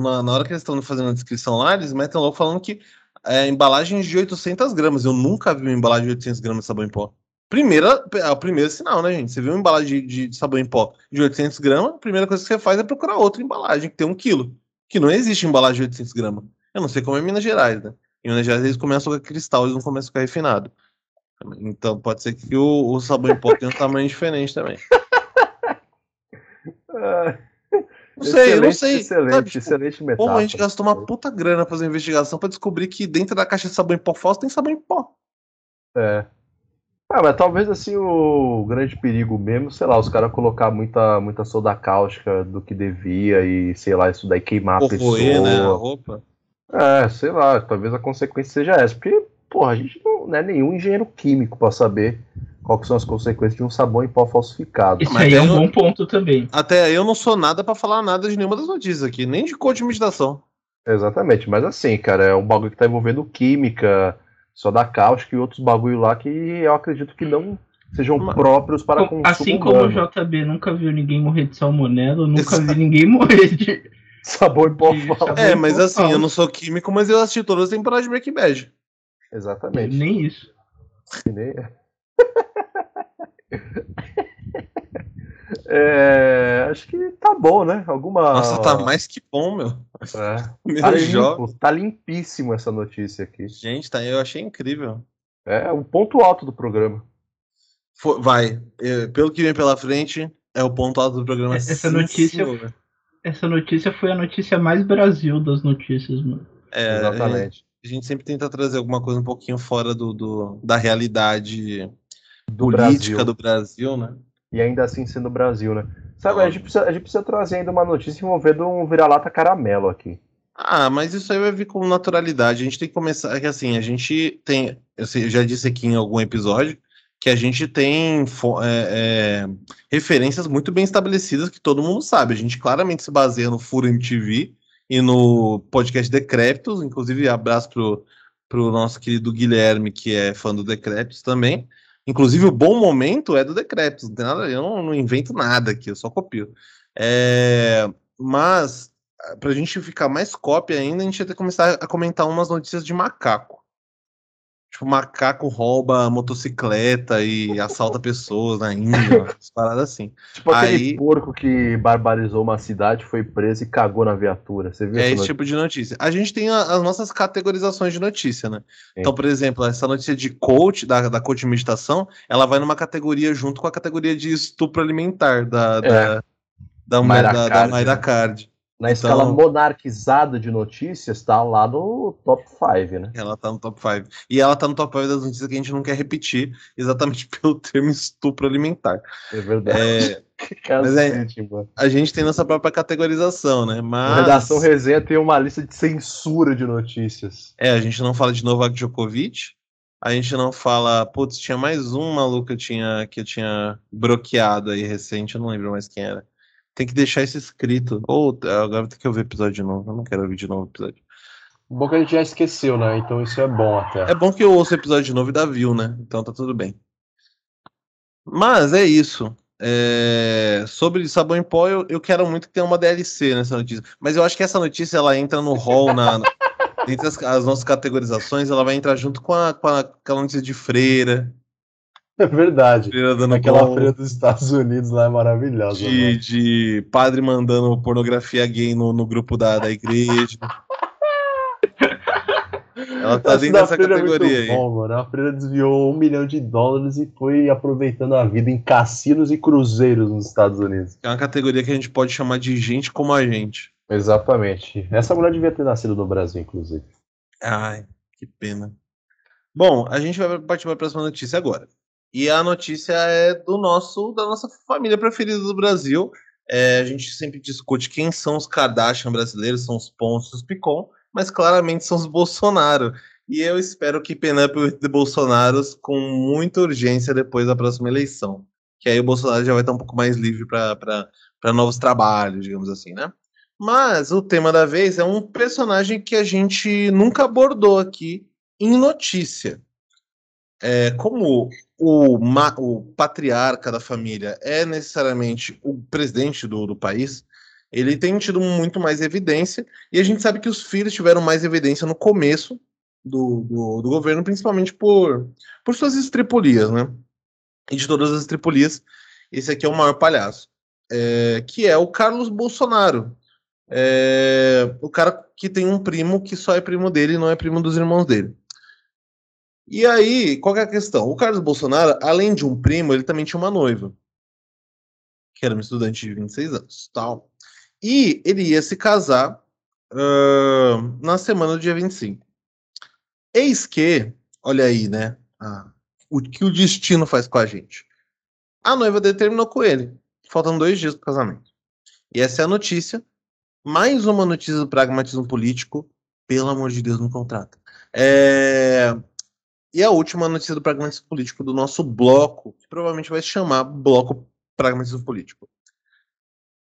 Na hora que eles estão fazendo a descrição lá, eles metem logo falando que é embalagens de 800 gramas. Eu nunca vi uma embalagem de 800 gramas de sabão em pó. Primeira, é o primeiro sinal, né, gente? Você viu uma embalagem de, de sabão em pó de 800 gramas, a primeira coisa que você faz é procurar outra embalagem que tem um quilo. Que não existe embalagem de 800 gramas. Eu não sei como é em Minas Gerais, né? Em Minas Gerais eles começam com cristal, eles não começam com refinado. Então pode ser que o, o sabão em pó tenha um tamanho diferente também. Não sei, eu não excelente, sei. Excelente, sabe, tipo, excelente metáfora. a gente gastou uma puta grana pra fazer uma investigação pra descobrir que dentro da caixa de sabão em pó falso tem sabão em pó. É. Ah, mas talvez assim o grande perigo mesmo, sei lá, os caras colocar muita, muita soda cáustica do que devia e, sei lá, isso daí queimar a Corroer, né? A pessoa. roupa. É, sei lá, talvez a consequência seja essa. Porque, porra, a gente não, não é nenhum engenheiro químico pra saber quais que são as consequências de um sabão em pó falsificado. Isso Mas aí é um eu- bom ponto também. Até aí eu não sou nada pra falar nada de nenhuma das notícias aqui, nem de coach de meditação. Exatamente, mas assim, cara, é um bagulho que tá envolvendo química, soda cáustica e outros bagulho lá que eu acredito que não sejam Mas- próprios para Com- consumo assim como o humano. JB nunca viu ninguém morrer de salmonela, eu nunca Exato. vi ninguém morrer de. Sabor em pó falso. sabor É, mas assim, eu não sou químico, mas eu assisti todas as temporadas de Breaking Bad. Exatamente. Nem isso. Que nem- É, acho que tá bom, né? Alguma. Nossa, tá mais que bom, meu. É. Meu Tá, jogo. limpo, tá limpíssimo essa notícia aqui. Gente, tá, eu achei incrível. É o ponto alto do programa. Fo- vai, eh, pelo que vem pela frente, é o ponto alto do programa. Essa sim, notícia- senhor. Essa notícia foi a notícia mais Brasil das notícias, mano. É, Exatamente. A gente sempre tenta trazer alguma coisa um pouquinho fora do, do- da realidade Do política Brasil. do Brasil, né? E ainda assim sendo Brasil, né? Sabe, a gente, precisa, a gente precisa trazer ainda uma notícia envolvendo um vira-lata caramelo aqui. Ah, mas isso aí vai vir com naturalidade. A gente tem que começar. É que assim, a gente tem. Eu já disse aqui em algum episódio que a gente tem é, é, referências muito bem estabelecidas que todo mundo sabe. A gente claramente se baseia no Furo MTV e no podcast Decrépitos. Inclusive, abraço pro, pro nosso querido Guilherme, que é fã do Decrépitos também. Inclusive, o bom momento é do nada, eu não, invento nada aqui, eu só copio. É, mas pra gente ficar mais cópia ainda, a gente ia ter que começar a comentar umas notícias de macaco. Tipo, macaco rouba motocicleta e assalta pessoas na Índia, paradas assim. Tipo aquele Aí- porco que barbarizou uma cidade, foi preso e cagou na viatura. Você viu É esse notícia? tipo de notícia. A gente tem a- as nossas categorizações de notícia, né? Sim. Então, por exemplo, essa notícia de coach, da, da coach de meditação, ela vai numa categoria junto com a categoria de estupro alimentar da, da, da, da, da Card, Mayra né? Card. Na Então- escala monarquizada de notícias, tá lá no top 5, né? Ela tá no top 5. E ela tá no top 5 das notícias que a gente não quer repetir, exatamente pelo termo estupro alimentar. É verdade. É, Cacete, mano. a gente tem nossa própria categorização, né? A Mas. Redação Resenha tem uma lista de censura de notícias. É, a gente não fala de Novak Djokovic. A gente não fala. Putz, tinha mais um maluco que eu tinha, que eu tinha bloqueado aí recente, eu não lembro mais quem era. Tem que deixar isso escrito. Ou agora tem que ouvir o episódio de novo. Eu não quero ouvir de novo o episódio. O bom que a gente já esqueceu, né? Então isso é bom até. É bom que eu ouço o episódio de novo e dá view, né? Então tá tudo bem. Mas é isso. É, sobre sabão em pó, eu, eu, quero muito que tenha uma DLC nessa notícia. Mas eu acho que essa notícia ela entra no hall, na, na entre as, as, nossas categorizações, ela vai entrar junto com, a, com a, aquela notícia de freira. É verdade. Freira dando Aquela feira dos Estados Unidos lá é maravilhosa. De, de padre mandando pornografia gay no, no grupo da, da igreja. Ela tá dentro dessa categoria é aí. Bom, mano. A Freira desviou um milhão de dólares e foi aproveitando a vida em cassinos e cruzeiros nos Estados Unidos. É uma categoria que a gente pode chamar de gente como a gente. Exatamente. Essa mulher devia ter nascido no Brasil, inclusive. Ai, que pena. Bom, a gente vai partir para a próxima notícia agora. E a notícia é do nosso, da nossa família preferida do Brasil. É, a gente sempre discute quem são os Kardashian brasileiros, são os Pontos, os Picon mas claramente são os Bolsonaro. E eu espero que Penup de Bolsonaros com muita urgência depois da próxima eleição. Que aí o Bolsonaro já vai estar um pouco mais livre para novos trabalhos, digamos assim, né? Mas o tema da vez é um personagem que a gente nunca abordou aqui em notícia. É, como o, o patriarca da família é necessariamente o presidente do, do país, ele tem tido muito mais evidência, e a gente sabe que os filhos tiveram mais evidência no começo do, do, do governo, principalmente por, por suas estripulias, né? E de todas as estripulias, esse aqui é o maior palhaço, é, que é o Carlos Bolsonaro. É, o cara que tem um primo que só é primo dele e não é primo dos irmãos dele. E aí, qual é a questão? O Carlos Bolsonaro, além de um primo, ele também tinha uma noiva, que era uma estudante de 26 anos, tal. E ele ia se casar uh, na semana do dia 25. Eis que, olha aí, né? Ah, o que o destino faz com a gente. A noiva determinou com ele. Faltam dois dias do casamento. E essa é a notícia. Mais uma notícia do pragmatismo político. Pelo amor de Deus, não contrata. É... E a última notícia do pragmatismo político do nosso bloco, que provavelmente vai se chamar Bloco Pragmatismo Político.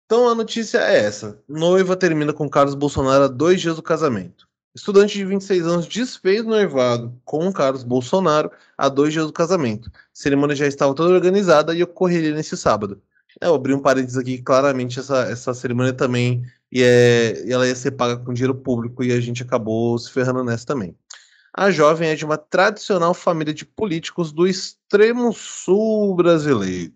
Então a notícia é essa: noiva termina com Carlos Bolsonaro a dois dias do casamento. Estudante de 26 anos desfez noivado com Carlos Bolsonaro a dois dias do casamento. A cerimônia já estava toda organizada e ocorreria nesse sábado. Eu abri um parênteses aqui, claramente essa, essa cerimônia também e é, ela ia ser paga com dinheiro público e a gente acabou se ferrando nessa também. A jovem é de uma tradicional família de políticos do extremo sul brasileiro.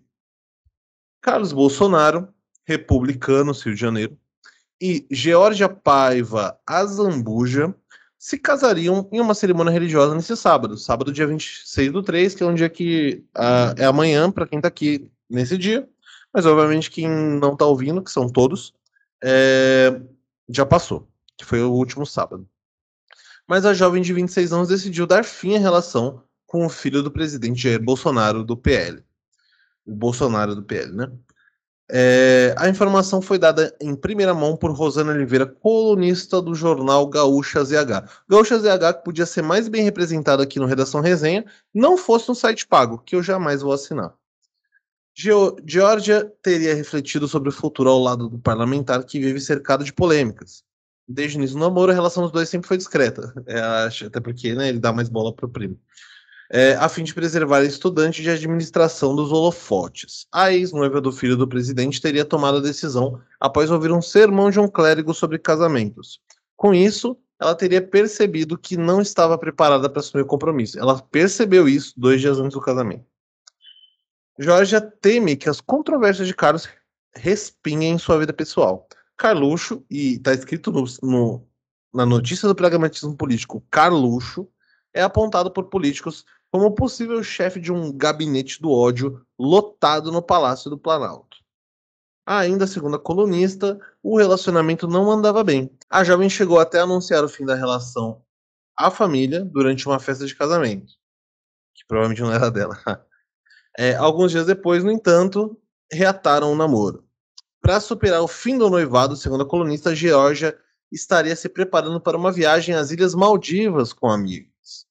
Carlos Bolsonaro republicano, Rio de Janeiro, e Georgia Paiva Azambuja se casariam em uma cerimônia religiosa nesse sábado, sábado dia 26 do 3, que é um dia que uh, é amanhã para quem está aqui nesse dia, mas obviamente quem não está ouvindo, que são todos, é, já passou, que foi o último sábado. Mas a jovem de 26 anos decidiu dar fim à relação com o filho do presidente Jair Bolsonaro do PL. O Bolsonaro do PL, né? É, a informação foi dada em primeira mão por Rosana Oliveira, colunista do jornal Gaúcha ZH. Gaúcha ZH que podia ser mais bem representado aqui no Redação Resenha, não fosse um site pago, que eu jamais vou assinar. Georgia teria refletido sobre o futuro ao lado do parlamentar que vive cercado de polêmicas. Desde o início do namoro, a relação dos dois sempre foi discreta. É, até porque né, ele dá mais bola pro primo é, a fim de preservar estudante de administração dos holofotes. A ex-noiva do filho do presidente teria tomado a decisão após ouvir um sermão de um clérigo sobre casamentos. Com isso, ela teria percebido que não estava preparada para assumir o compromisso. Ela percebeu isso dois dias antes do casamento. Georgia teme que as controvérsias de Carlos respinguem em sua vida pessoal. Carluxo, e está escrito no, no, na notícia do pragmatismo político, Carluxo é apontado por políticos como possível chefe de um gabinete do ódio lotado no Palácio do Planalto. Ainda segundo a colunista, o relacionamento não andava bem. A jovem chegou até a anunciar o fim da relação à família durante uma festa de casamento, que provavelmente não era dela. É, alguns dias depois, no entanto, reataram o namoro. Para superar o fim do noivado, segundo a colunista, Georgia estaria se preparando para uma viagem às Ilhas Maldivas com amigos.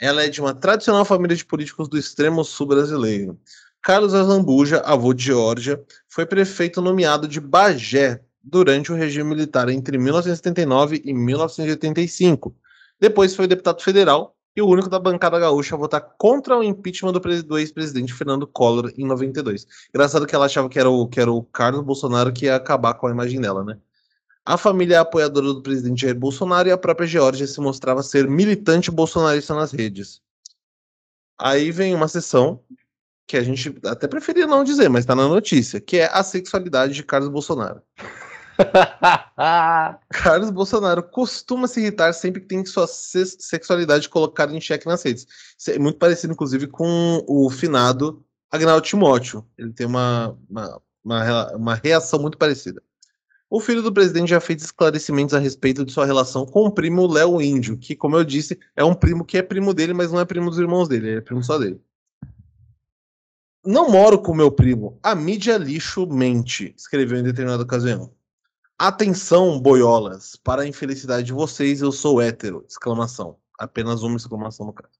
Ela é de uma tradicional família de políticos do extremo sul brasileiro. Carlos Azambuja, avô de Geórgia, foi prefeito nomeado de Bagé durante o regime militar entre 1979 e 1985. Depois foi deputado federal e o único da bancada gaúcha a votar contra o impeachment do, do ex-presidente Fernando Collor em 92. Engraçado que ela achava que era, o, que era o Carlos Bolsonaro que ia acabar com a imagem dela, né? A família apoiadora do presidente Jair Bolsonaro e a própria Geórgia se mostrava ser militante bolsonarista nas redes. Aí vem uma sessão que a gente até preferia não dizer, mas está na notícia, que é a sexualidade de Carlos Bolsonaro. Carlos Bolsonaro costuma se irritar sempre que tem sua sexualidade colocada em xeque nas redes. Isso é muito parecido, inclusive, com o finado Agnaldo Timóteo. Ele tem uma, uma, uma, uma reação muito parecida. O filho do presidente já fez esclarecimentos a respeito de sua relação com o primo Léo Índio, que, como eu disse, é um primo que é primo dele, mas não é primo dos irmãos dele, é primo só dele. Não moro com meu primo. A mídia lixo mente, escreveu em determinada ocasião. Atenção, boiolas. Para a infelicidade de vocês, eu sou hétero. Exclamação. Apenas uma exclamação no caso.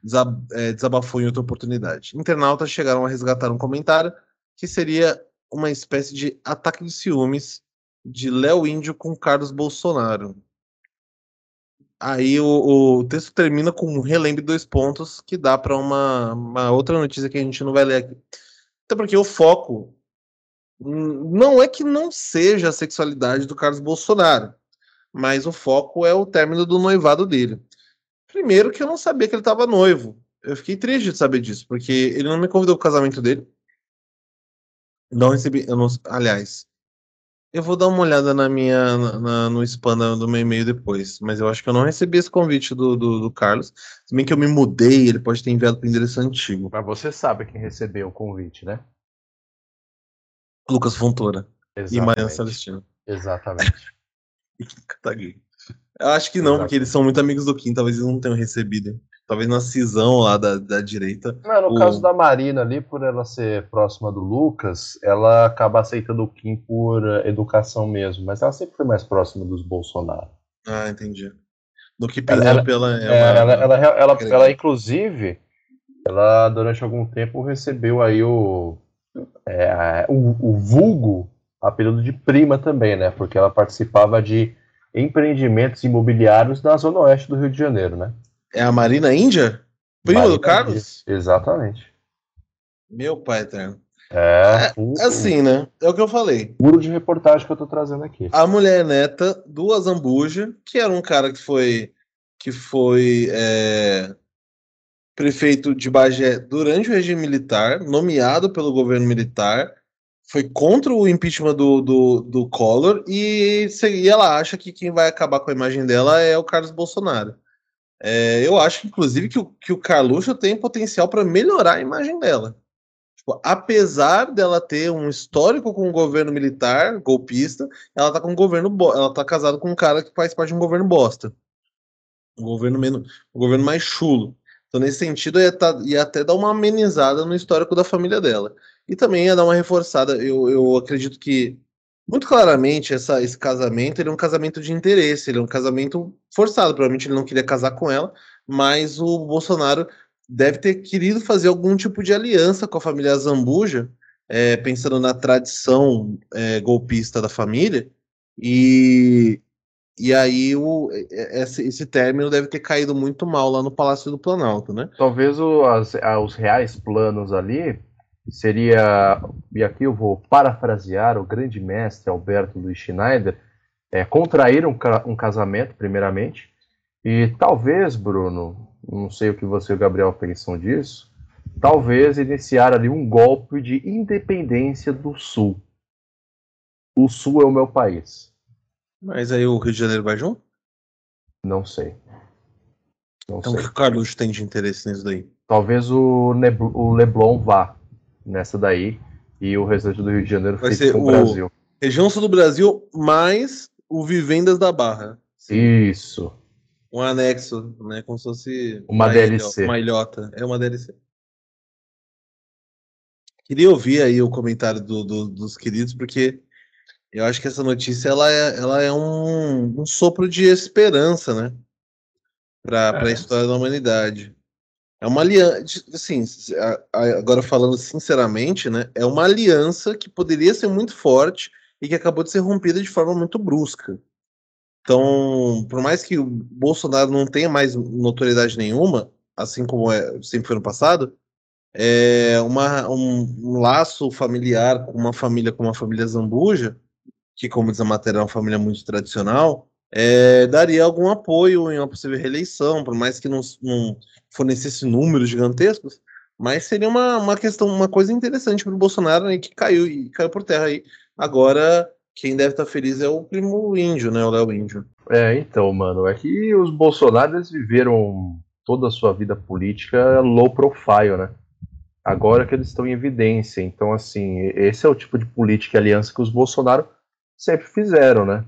Desab é, desabafou em outra oportunidade. Internautas chegaram a resgatar um comentário que seria uma espécie de ataque de ciúmes de Léo Índio com Carlos Bolsonaro. Aí o, o, texto termina com um relembre dois pontos que dá para uma, uma outra notícia que a gente não vai ler aqui. Até porque o foco não é que não seja a sexualidade do Carlos Bolsonaro, mas o foco é o término do noivado dele. Primeiro que eu não sabia que ele estava noivo. Eu fiquei triste de saber disso, porque ele não me convidou para o casamento dele. Não recebi, eu não, aliás, eu vou dar uma olhada na minha na, no spam do meu e-mail depois, mas eu acho que eu não recebi esse convite do, do, do Carlos. Se bem que eu me mudei, ele pode ter enviado para o endereço antigo. Mas você sabe quem recebeu o convite, né? Lucas Fontoura Exatamente. e Mariana Celestino. Exatamente. eu acho que não, Exatamente. porque eles são muito amigos do Kim, talvez eles não tenham recebido. Talvez na cisão lá da, da direita. Não, no o... caso da Marina ali, por ela ser próxima do Lucas, ela acaba aceitando o Kim por eh, educação mesmo, mas ela sempre foi mais próxima dos Bolsonaro. Ah, entendi. Do que Penélope, ela, ela, é, é ela, ela, ela, ela, inclusive, ela durante algum tempo recebeu aí o é, o, o vulgo apelido de prima também, né? Porque ela participava de empreendimentos imobiliários na zona oeste do Rio de Janeiro, né? É a Marina Índia? Prima Marina do Carlos? Índia. Exatamente. Meu pai eterno. É, é assim, né? É o que eu falei. Puro de reportagem que eu tô trazendo aqui. A mulher neta do Azambuja, que era um cara que foi que foi é, prefeito de Bagé durante o regime militar, nomeado pelo governo militar, foi contra o impeachment do, do, do Collor e, e ela acha que quem vai acabar com a imagem dela é o Carlos Bolsonaro. É, eu acho, inclusive, que o, que o Carluxo tem potencial para melhorar a imagem dela. Tipo, apesar dela ter um histórico com o governo militar, golpista, ela tá com um governo ela tá casada com um cara que faz parte de um governo bosta. Um governo menos, um governo mais chulo. Então, nesse sentido, ia, tá, ia até dar uma amenizada no histórico da família dela. E também ia dar uma reforçada. Eu, eu acredito que, muito claramente, essa, esse casamento ele é um casamento de interesse, ele é um casamento forçado. Provavelmente ele não queria casar com ela, mas o Bolsonaro deve ter querido fazer algum tipo de aliança com a família Zambuja, é, pensando na tradição é, golpista da família, e, e aí o, esse, esse término deve ter caído muito mal lá no Palácio do Planalto, né? Talvez o, as, os reais planos ali seria, e aqui eu vou parafrasear o grande mestre Alberto Luiz Schneider, é, contrair um, um casamento, primeiramente, e talvez, Bruno, não sei o que você e o Gabriel pensam disso, talvez iniciar ali um golpe de independência do Sul. O Sul é o meu país. Mas aí o Rio de Janeiro vai junto? Não sei. Não então sei. o que o Carluxo tem de interesse nisso daí? Talvez o, Nebl o Leblon vá nessa daí e o restante do Rio de Janeiro vai ser com o Brasil. Região sul do Brasil mais o Vivendas da Barra. Sim. Isso. Um anexo, né? Como se fosse uma, uma DLC. Uma ilhota. É uma DLC. Queria ouvir aí o comentário do, do, dos queridos, porque eu acho que essa notícia ela é, ela é um, um sopro de esperança, né? Para é. a história da humanidade. É uma aliança, assim, agora falando sinceramente, né? É uma aliança que poderia ser muito forte e que acabou de ser rompida de forma muito brusca. Então, por mais que o Bolsonaro não tenha mais notoriedade nenhuma, assim como é, sempre foi no passado, é uma, um, um, laço familiar com uma família como a família Zambuja, que, como diz a matéria, é uma família muito tradicional, é, daria algum apoio em uma possível reeleição, por mais que não, não fornecesse números gigantescos, mas seria uma, uma questão, uma coisa interessante para o Bolsonaro e que caiu e caiu por terra aí. Agora, quem deve estar feliz é o primo índio, né? O Léo Índio. É, então, mano, é que os Bolsonaros viveram toda a sua vida política low profile, né? Agora que eles estão em evidência. Então, assim, esse é o tipo de política e aliança que os Bolsonaro sempre fizeram, né?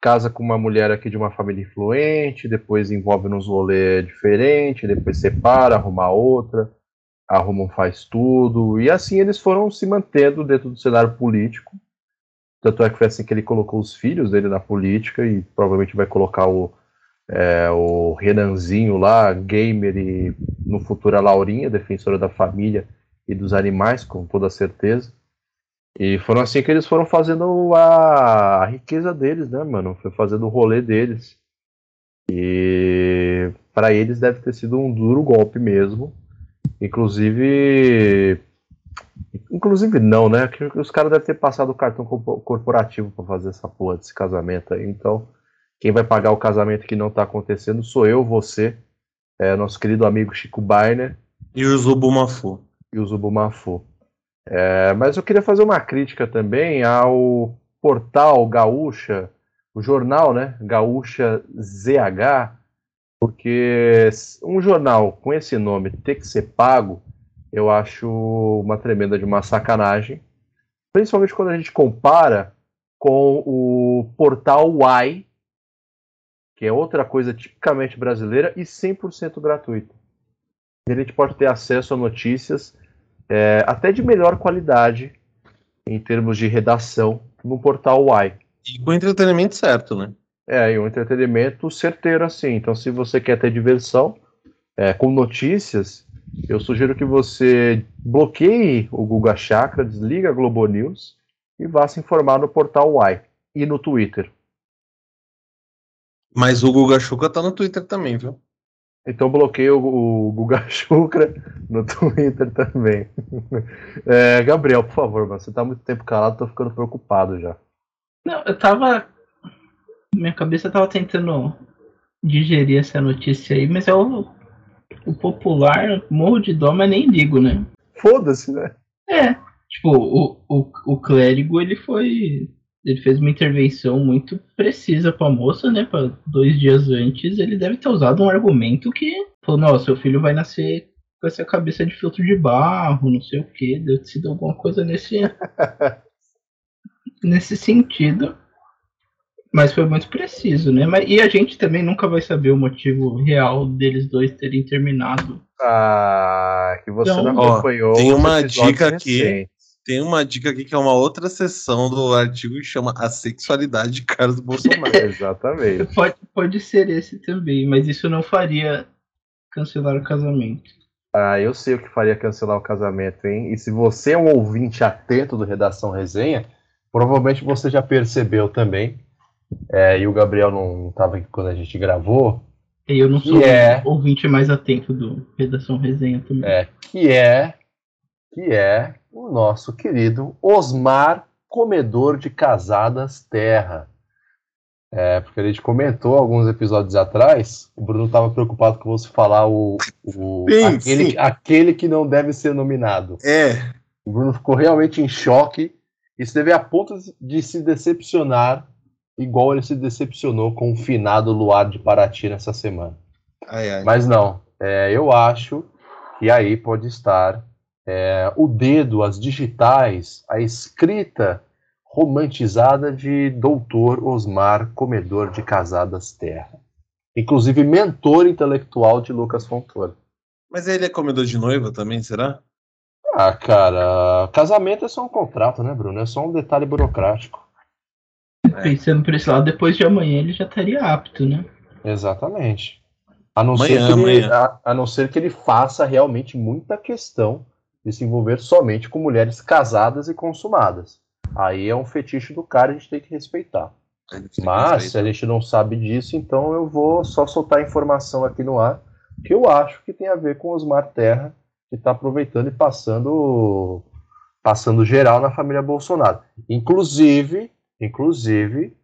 Casa com uma mulher aqui de uma família influente, depois envolve nos rolês diferentes, depois separa, arruma outra, arruma um faz tudo. E assim eles foram se mantendo dentro do cenário político tanto é que foi assim que ele colocou os filhos dele na política e provavelmente vai colocar o, é, o Renanzinho lá, gamer e no futuro a Laurinha, defensora da família e dos animais, com toda certeza. E foram assim que eles foram fazendo a, a riqueza deles, né, mano? Foi fazendo o rolê deles. E para eles deve ter sido um duro golpe mesmo. Inclusive, Inclusive não, né? Que os caras devem ter passado o cartão corporativo para fazer essa porra desse casamento aí. Então, quem vai pagar o casamento que não tá acontecendo sou eu, você, é, nosso querido amigo Chico Bainer. E o Zubumafu. E o Zubumafu. É, mas eu queria fazer uma crítica também ao portal Gaúcha, o jornal, né? Gaúcha ZH, porque um jornal com esse nome ter que ser pago eu acho uma tremenda de uma sacanagem, principalmente quando a gente compara com o portal Y, que é outra coisa tipicamente brasileira e 100% gratuita. A gente pode ter acesso a notícias é, até de melhor qualidade em termos de redação no portal Y. E com entretenimento certo, né? É, e um entretenimento certeiro assim. Então, se você quer ter diversão é, com notícias, eu sugiro que você bloqueie o Google Chakra, desliga a Globo News e vá se informar no portal Y e no Twitter. Mas o Guga Chukra tá no Twitter também, viu? Então bloqueie o, o Guga Chukra no Twitter também. É, Gabriel, por favor, você tá muito tempo calado, tô ficando preocupado já. Não, eu tava. Minha cabeça tava tentando digerir essa notícia aí, mas eu o popular morro de dó, mas nem ligo, né? Foda-se, né? É. Tipo, o, o, o clérigo, ele foi. Ele fez uma intervenção muito precisa pra moça, né? Pra dois dias antes, ele deve ter usado um argumento que falou: Nossa, seu filho vai nascer com essa cabeça de filtro de barro, não sei o que. Deve ter sido alguma coisa nesse. nesse sentido. Mas foi muito preciso, né? Mas, e a gente também nunca vai saber o motivo real deles dois terem terminado. Ah, que você então, não acompanhou. Tem uma dica aqui. Tem uma dica aqui que é uma outra sessão do artigo que chama A Sexualidade de Carlos Bolsonaro. Exatamente. Pode, pode ser esse também, mas isso não faria cancelar o casamento. Ah, eu sei o que faria cancelar o casamento, hein? E se você é um ouvinte atento do Redação Resenha, provavelmente você já percebeu também é, e o Gabriel não estava aqui quando a gente gravou. E eu não sou é, ouvinte mais atento do Redação Resenha também. É, que é, que é o nosso querido Osmar Comedor de Casadas Terra. É, porque a gente comentou alguns episódios atrás, o Bruno estava preocupado com você falar o, o sim, aquele, sim. aquele que não deve ser nominado. É. O Bruno ficou realmente em choque e esteve a ponto de se decepcionar igual ele se decepcionou com o finado Luar de Paraty nessa semana. Ai, ai. Mas não, é, eu acho que aí pode estar é, o dedo, as digitais, a escrita romantizada de Doutor Osmar, comedor de casadas terra. Inclusive mentor intelectual de Lucas Fontoura. Mas ele é comedor de noiva também, será? Ah, cara, casamento é só um contrato, né, Bruno? É só um detalhe burocrático. É. Pensando por esse lado, depois de amanhã ele já estaria apto, né? Exatamente. A não, amanhã, ser que ele, a, a não ser que ele faça realmente muita questão de se envolver somente com mulheres casadas e consumadas. Aí é um fetiche do cara, a gente tem que respeitar. Mas, se a gente não sabe disso, então eu vou só soltar a informação aqui no ar, que eu acho que tem a ver com Osmar Terra, que está aproveitando e passando passando geral na família Bolsonaro. Inclusive, inclusive,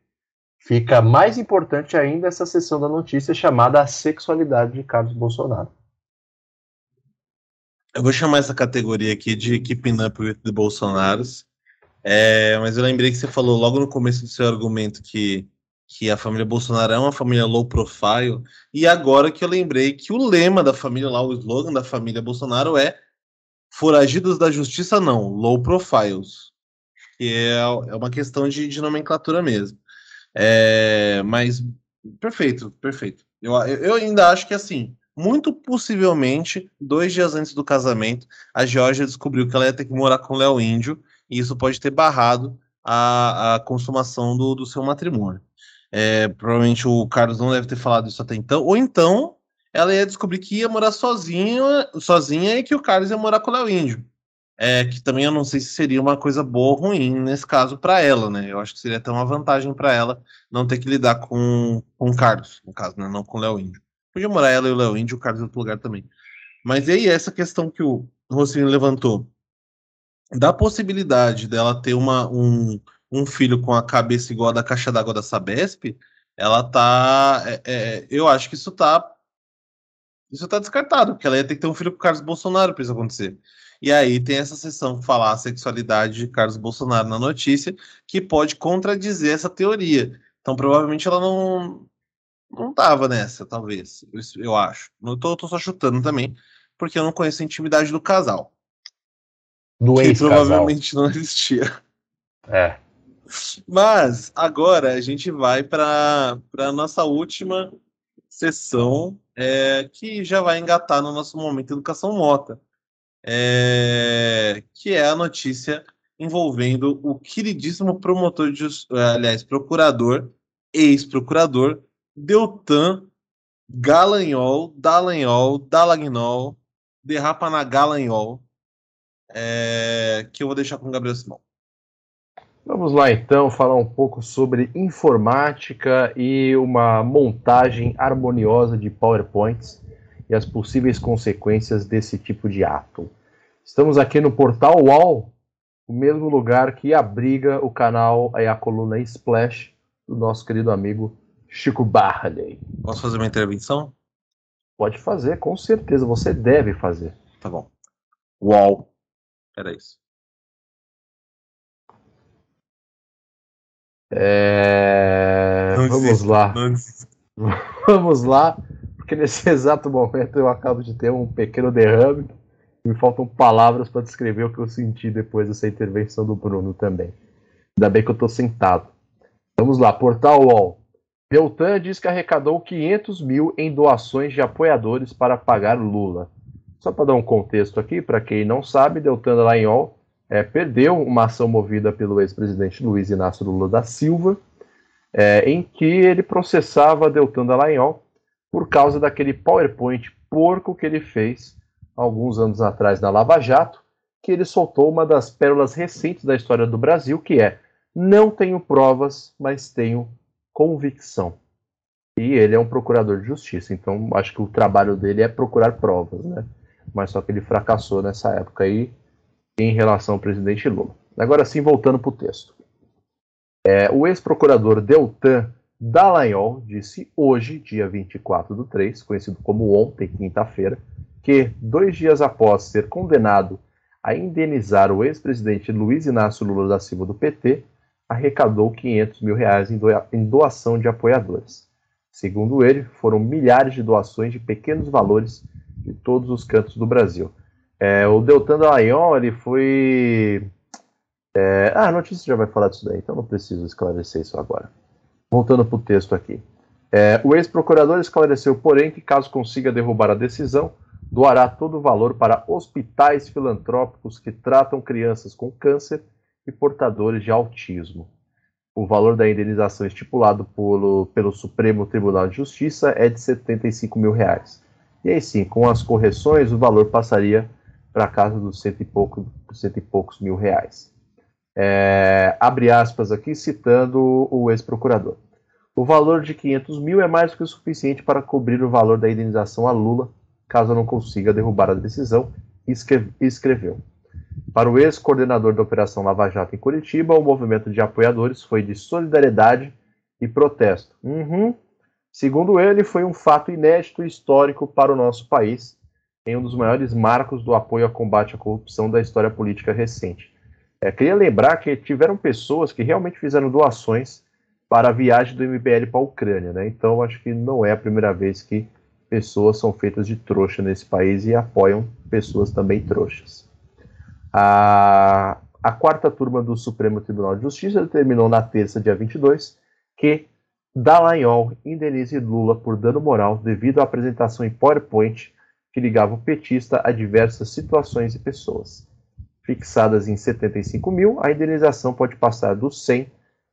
fica mais importante ainda essa sessão da notícia chamada A Sexualidade de Carlos Bolsonaro. Eu vou chamar essa categoria aqui de Keeping Up with the Bolsonaros. É, mas eu lembrei que você falou logo no começo do seu argumento que, que a família Bolsonaro é uma família low profile. E agora que eu lembrei que o lema da família lá, o slogan da família Bolsonaro é Foragidos da Justiça, não, low profiles. Que é, é uma questão de, de nomenclatura mesmo. É, mas, perfeito, perfeito. Eu, eu ainda acho que, assim, muito possivelmente, dois dias antes do casamento, a Georgia descobriu que ela ia ter que morar com o Léo Índio, e isso pode ter barrado a, a consumação do, do seu matrimônio. É, provavelmente o Carlos não deve ter falado isso até então, ou então ela ia descobrir que ia morar sozinha, sozinha e que o Carlos ia morar com o Léo Índio. É, que também eu não sei se seria uma coisa boa ou ruim nesse caso para ela, né? Eu acho que seria até uma vantagem para ela não ter que lidar com, com o Carlos, no caso, né? Não com o Léo Índio. Podia morar ela e o Léo Índio, o Carlos em outro lugar também. Mas e aí, essa questão que o Rocinho levantou, da possibilidade dela ter uma, um, um filho com a cabeça igual a da caixa d'água da Sabesp, ela tá. É, é, eu acho que isso tá. Isso tá descartado, porque ela ia ter que ter um filho com o Carlos Bolsonaro para isso acontecer. E aí tem essa sessão que fala a sexualidade de Carlos Bolsonaro na notícia, que pode contradizer essa teoria. Então, provavelmente ela não não tava nessa, talvez. Eu, eu acho. Eu tô, tô, só chutando também, porque eu não conheço a intimidade do casal. Do que ex-casal. provavelmente não existia. É. Mas agora a gente vai para a nossa última sessão, é, que já vai engatar no nosso momento Educação Mota é, que é a notícia envolvendo o queridíssimo promotor de aliás, procurador, ex-procurador, Deltan Galanhol, Dallagnol, Dallagnol, derrapa na Galanhol, é, que eu vou deixar com o Gabriel Simão. Vamos lá então falar um pouco sobre informática e uma montagem harmoniosa de PowerPoints e as possíveis consequências desse tipo de ato. Estamos aqui no portal UOL, o mesmo lugar que abriga o canal e a coluna Splash do nosso querido amigo Chico Barley. Posso fazer uma intervenção? Pode fazer, com certeza, você deve fazer. Tá bom. UOL. Era isso. É... Vamos existe, lá. Vamos lá, porque nesse exato momento eu acabo de ter um pequeno derrame. Me faltam palavras para descrever o que eu senti depois dessa intervenção do Bruno também. Ainda bem que eu estou sentado. Vamos lá, Portal UOL. Beltan diz que arrecadou 500 mil em doações de apoiadores para pagar Lula. Só para dar um contexto aqui, para quem não sabe, Deltan Dallagnol é, perdeu uma ação movida pelo ex-presidente Luiz Inácio Lula da Silva, é, em que ele processava Deltan Dallagnol por causa daquele PowerPoint porco que ele fez alguns anos atrás na Lava Jato, que ele soltou uma das pérolas recentes da história do Brasil, que é não tenho provas, mas tenho convicção. E ele é um procurador de justiça, então acho que o trabalho dele é procurar provas, né? Mas só que ele fracassou nessa época aí em relação ao presidente Lula. Agora sim, voltando para o texto. É, o ex-procurador Deltan Dallagnol disse hoje, dia 24 do 3, conhecido como ontem, quinta-feira, que, dois dias após ser condenado a indenizar o ex-presidente Luiz Inácio Lula da Silva do PT, arrecadou 500 mil reais em doação de apoiadores. Segundo ele, foram milhares de doações de pequenos valores de todos os cantos do Brasil. É, o Deltan Dallagnol, ele foi... É, ah, a notícia já vai falar disso daí, então não preciso esclarecer isso agora. Voltando para o texto aqui. É, o ex-procurador esclareceu, porém, que caso consiga derrubar a decisão, doará todo o valor para hospitais filantrópicos que tratam crianças com câncer e portadores de autismo. O valor da indenização estipulado pelo, pelo Supremo Tribunal de Justiça é de 75 mil reais. E aí sim, com as correções, o valor passaria para casa dos cento e, pouco, cento e poucos mil reais. É, abre aspas aqui, citando o ex-procurador. O valor de 500 mil é mais do que o suficiente para cobrir o valor da indenização a Lula, caso não consiga derrubar a decisão, escreveu. Para o ex-coordenador da Operação Lava Jato em Curitiba, o movimento de apoiadores foi de solidariedade e protesto. Uhum. Segundo ele, foi um fato inédito e histórico para o nosso país, em um dos maiores marcos do apoio ao combate à corrupção da história política recente. É, queria lembrar que tiveram pessoas que realmente fizeram doações para a viagem do MBL para a Ucrânia, né? Então acho que não é a primeira vez que pessoas são feitas de trouxa nesse país e apoiam pessoas também trouxas. A, a quarta turma do Supremo Tribunal de Justiça determinou na terça, dia 22, que Dallagnol indenize Lula por dano moral devido à apresentação em PowerPoint que ligava o petista a diversas situações e pessoas. Fixadas em 75 mil, a indenização pode passar dos 100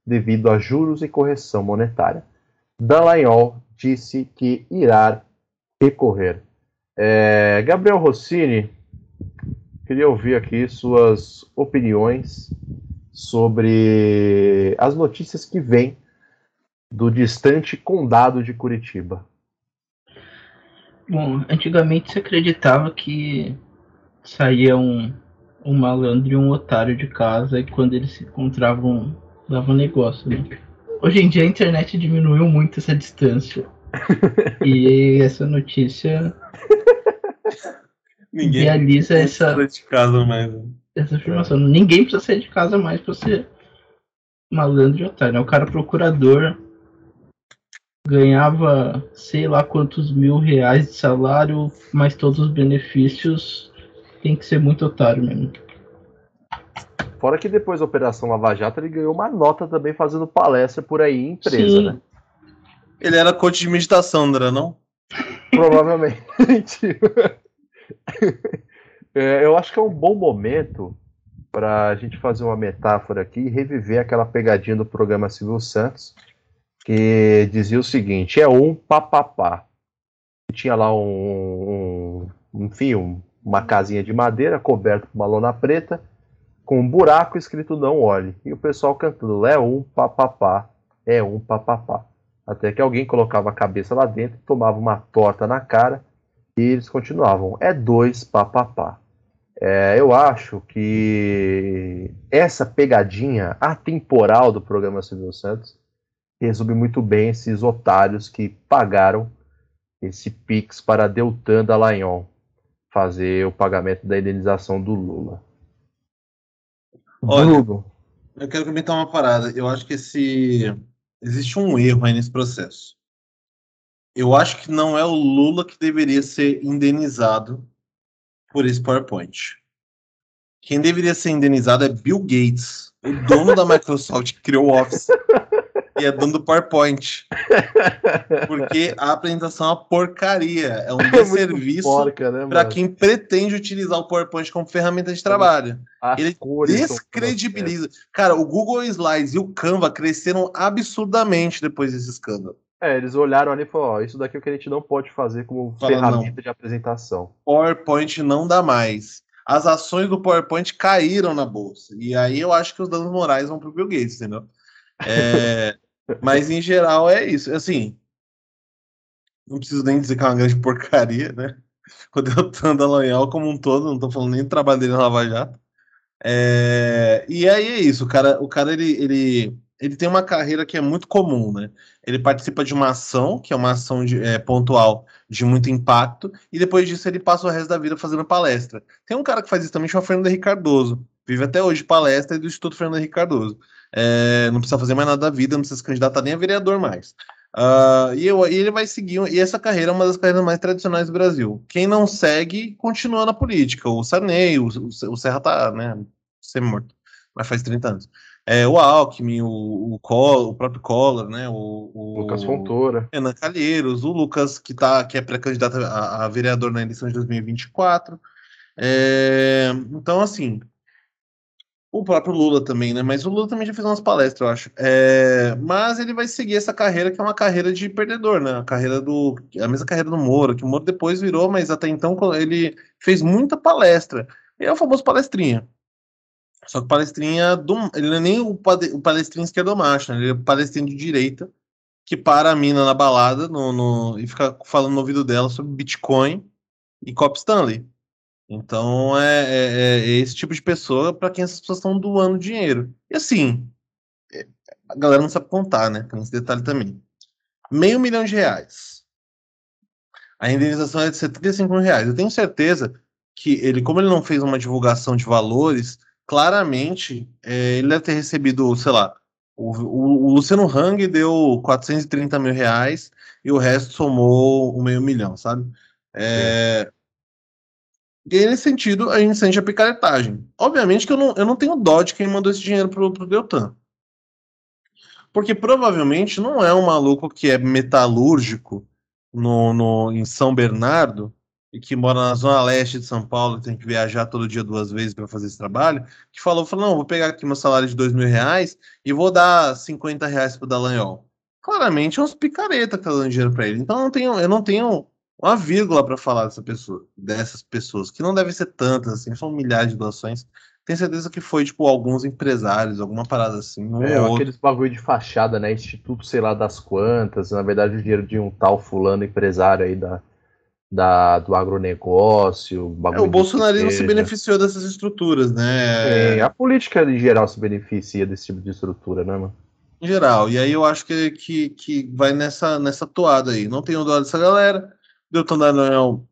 devido a juros e correção monetária. Dallagnol disse que irá recorrer. É, Gabriel Rossini, queria ouvir aqui suas opiniões sobre as notícias que vêm do distante condado de Curitiba. Bom, antigamente se acreditava que saía um, um malandro e um otário de casa e quando eles se encontravam dava negócio, né? Hoje em dia a internet diminuiu muito essa distância. e essa notícia Ninguém realiza essa, de casa mais. Né? essa afirmação. Ninguém precisa sair de casa mais pra ser malandro e otário. Né? O cara procurador ganhava sei lá quantos mil reais de salário, mas todos os benefícios tem que ser muito otário mesmo. Fora que depois da Operação Lava Jato ele ganhou uma nota também fazendo palestra por aí em empresa, Sim. né? Ele era coach de meditação, não era não? Provavelmente. É, eu acho que é um bom momento para a gente fazer uma metáfora aqui e reviver aquela pegadinha do programa Silvio Santos, que dizia o seguinte: é um papapá. Tinha lá um, um enfim, um- uma casinha de madeira coberta com uma lona preta, com um buraco escrito não olhe. E o pessoal cantando: é um papapá, é um papapá. Até que alguém colocava a cabeça lá dentro, tomava uma torta na cara e eles continuavam: é dois papapá. É, eu acho que essa pegadinha atemporal do programa Silvio Santos resume muito bem esses otários que pagaram esse Pix para Deltan Dallagnol fazer o pagamento da indenização do Lula. Olha, Bruno, Eu quero comentar uma parada. Eu acho que esse existe um erro aí nesse processo. Eu acho que não é o Lula que deveria ser indenizado por esse PowerPoint. Quem deveria ser indenizado é Bill Gates, o dono da Microsoft que criou o Office e é dono do PowerPoint, porque a apresentação é uma porcaria, é um é desserviço porca, né, para quem pretende utilizar o PowerPoint como ferramenta de trabalho As ele descredibiliza. Cara, o Google Slides e o Canva cresceram absurdamente depois desse escândalo. É, eles olharam ali e falaram, ó, isso daqui é o que a gente não pode fazer como Fala, ferramenta de apresentação. PowerPoint não dá mais. As ações do PowerPoint caíram na bolsa. E aí eu acho que os danos morais vão pro Bill Gates, entendeu? É, mas em geral é isso. Assim, não preciso nem dizer que é uma grande porcaria, né? Eu tô Dallagnol como um todo, não tô falando nem do trabalho dele na Lava Jato. É, e aí é isso, o cara, o cara ele, ele, ele tem uma carreira que é muito comum, né? Ele participa de uma ação, que é uma ação de, é, pontual de muito impacto, e depois disso ele passa o resto da vida fazendo palestra. Tem um cara que faz isso também, chama Fernando Henrique Cardoso. Vive até hoje palestra do Instituto Fernando Henrique Cardoso. É, não precisa fazer mais nada da vida, não precisa se candidatar nem a vereador mais. Ah, e, eu- e ele vai seguir, e essa carreira é uma das carreiras mais tradicionais do Brasil. Quem não segue, continua na política. O Sarney, o, o, o Serra tá, né, semi-morto, mas faz 30 anos. É, o Alckmin, o, o, Collor, o próprio Collor, né, o, o Lucas Fontoura. Renan Calheiros, o Lucas, que, tá, que é pré-candidato a, a vereador na eleição de 2024. É, então, assim, o próprio Lula também, né? Mas o Lula também já fez umas palestras, eu acho. É, mas ele vai seguir essa carreira que é uma carreira de perdedor, né? A carreira do. A mesma carreira do Moro, que o Moro depois virou, mas até então ele fez muita palestra. Ele é o famoso palestrinha. Só que o palestrinha do, ele não é nem o, palestrinha esquerdo-macho, né? ele é o palestrinho de direita que para a mina na balada no, no, e fica falando no ouvido dela sobre Bitcoin e Cop Stanley. Então é, é, é esse tipo de pessoa para quem essas pessoas estão doando dinheiro. E assim, é, a galera não sabe contar, né? Tem esse detalhe também. Meio milhão de reais. A indenização é de 75 mil reais. Eu tenho certeza que ele, como ele não fez uma divulgação de valores, claramente é, ele deve ter recebido, sei lá, o, o, o, Luciano Hang deu 430 mil reais e o resto somou o meio milhão, sabe? É, e nesse sentido, a gente sente a picaretagem. Obviamente que eu não, eu não tenho dó de quem mandou esse dinheiro pro, pro Deltan. Porque provavelmente não é um maluco que é metalúrgico no, no, em São Bernardo e que mora na zona leste de São Paulo, tem que viajar todo dia duas vezes para fazer esse trabalho, que falou, falou, não, vou pegar aqui meu salário de dois mil reais e vou dar 50 reais pro Dallagnol. Claramente é uns picareta que tá dando dinheiro para ele. Então eu não tenho, eu não tenho uma vírgula para falar dessa pessoa, dessas pessoas, que não devem ser tantas, assim, são milhares de doações. Tenho certeza que foi, tipo, alguns empresários, alguma parada assim. Um é, aqueles bagulho de fachada, né? Instituto, sei lá, das quantas. Na verdade, o dinheiro de um tal fulano empresário aí da, da, do agronegócio. É, o bolsonarismo se beneficiou dessas estruturas, né? É, a política em geral se beneficia desse tipo de estrutura, né, mano? Em geral. E aí eu acho que, que, que vai nessa, nessa toada aí. Não tenho dó dessa galera. Deltan Dallagnol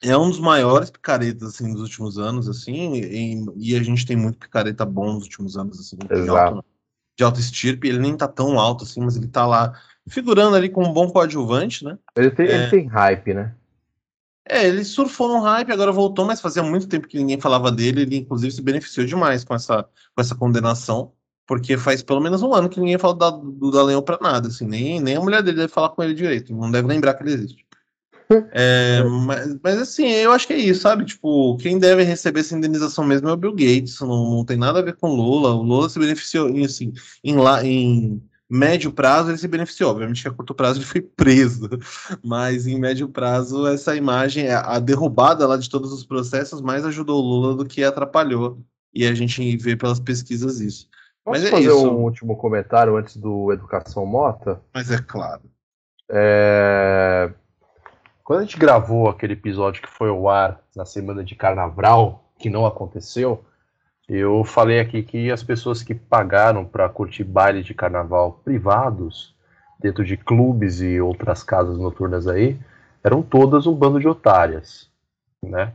é um dos maiores picaretas assim, dos últimos anos, assim, e, e, a gente tem muito picareta bom nos últimos anos, assim, de alto, de alto estirpe. Ele nem tá tão alto assim, mas ele tá lá figurando ali com um bom coadjuvante, né? Ele tem, é... ele tem hype, né? É, ele surfou no hype, agora voltou, mas fazia muito tempo que ninguém falava dele. Ele, inclusive, se beneficiou demais com essa, com essa condenação, porque faz pelo menos um ano que ninguém fala da, do Dallagnol pra nada, assim, nem, nem a mulher dele deve falar com ele direito, não deve lembrar que ele existe. É, mas, mas, assim, eu acho que é isso, sabe? Tipo, quem deve receber essa indenização mesmo é o Bill Gates, não, não tem nada a ver com Lula. O Lula se beneficiou, assim, em, lá, em médio prazo ele se beneficiou. Obviamente que a curto prazo ele foi preso, mas em médio prazo essa imagem, a derrubada lá de todos os processos, mais ajudou o Lula do que atrapalhou. E a gente vê pelas pesquisas isso. Posso mas é fazer isso. um último comentário antes do Educação Mota? Mas é claro. É... Quando a gente gravou aquele episódio que foi ao ar na semana de carnaval, que não aconteceu, eu falei aqui que as pessoas que pagaram para curtir baile de carnaval privados, dentro de clubes e outras casas noturnas aí, eram todas um bando de otárias, né?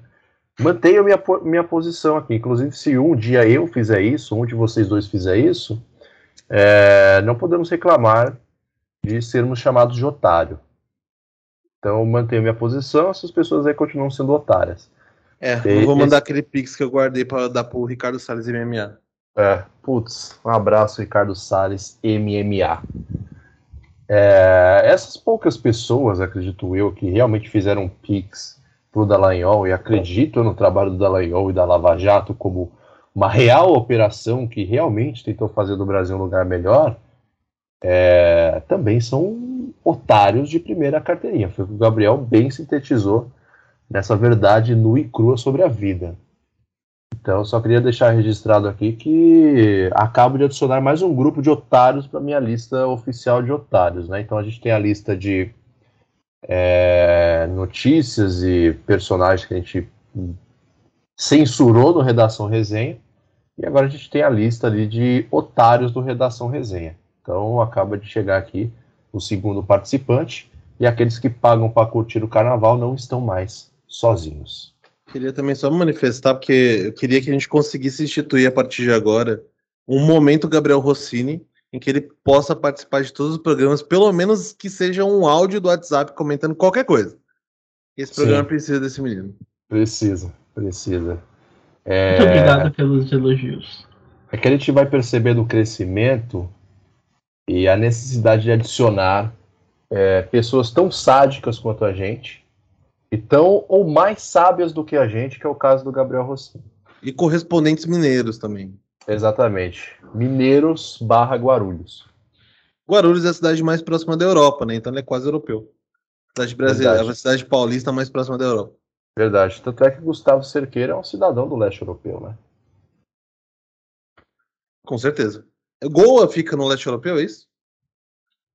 Mantenho minha, minha posição aqui. Inclusive, se um dia eu fizer isso, um de vocês dois fizer isso, é, não podemos reclamar de sermos chamados de otário. Então, mantenho minha posição, essas pessoas aí continuam sendo otárias. É, eu vou mandar esse... aquele pix que eu guardei para dar pro Ricardo Salles MMA. É, putz, um abraço, Ricardo Salles MMA. É, essas poucas pessoas, acredito eu, que realmente fizeram pix pro Dallagnol e acreditam no trabalho do Dallagnol e da Lava Jato como uma real operação que realmente tentou fazer do Brasil um lugar melhor, é, também são otários de primeira carteirinha. Foi o que o Gabriel bem sintetizou nessa verdade nua e crua sobre a vida. Então, só queria deixar registrado aqui que acabo de adicionar mais um grupo de otários para minha lista oficial de otários. Né? Então, a gente tem a lista de é, notícias e personagens que a gente censurou no Redação Resenha. E agora a gente tem a lista ali de otários do Redação Resenha. Então, acaba de chegar aqui o segundo participante. E aqueles que pagam para curtir o carnaval não estão mais sozinhos. Queria também só manifestar, porque eu queria que a gente conseguisse instituir a partir de agora um momento Gabriel Rossini em que ele possa participar de todos os programas, pelo menos que seja um áudio do WhatsApp comentando qualquer coisa. Esse programa Sim. precisa desse menino. Precisa, precisa. É... Muito obrigado pelos elogios. É que a gente vai percebendo o crescimento e a necessidade de adicionar é, pessoas tão sádicas quanto a gente e tão ou mais sábias do que a gente, que é o caso do Gabriel Rossini. E correspondentes mineiros também. Exatamente. Mineiros barra Guarulhos. Guarulhos é a cidade mais próxima da Europa, né? Então ele é quase europeu. Cidade brasileira, a cidade paulista mais próxima da Europa. Verdade. Tanto é que Gustavo Cerqueira é um cidadão do leste europeu, né? Com certeza. Goa fica no leste europeu, é isso?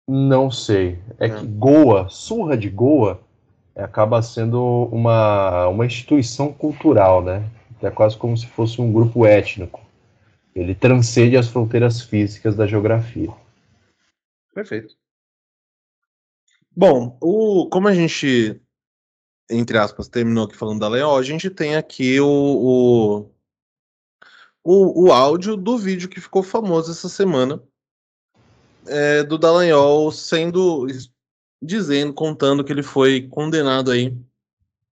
Não sei. É, É. que Goa, surra de Goa, acaba sendo uma, uma instituição cultural, né? É quase como se fosse um grupo étnico. Ele transcende as fronteiras físicas da geografia. Perfeito. Bom, o, como a gente, entre aspas, terminou aqui falando da Leol, a gente tem aqui o, o, o, o áudio do vídeo que ficou famoso essa semana é, do Dallagnol sendo dizendo, contando que ele foi condenado aí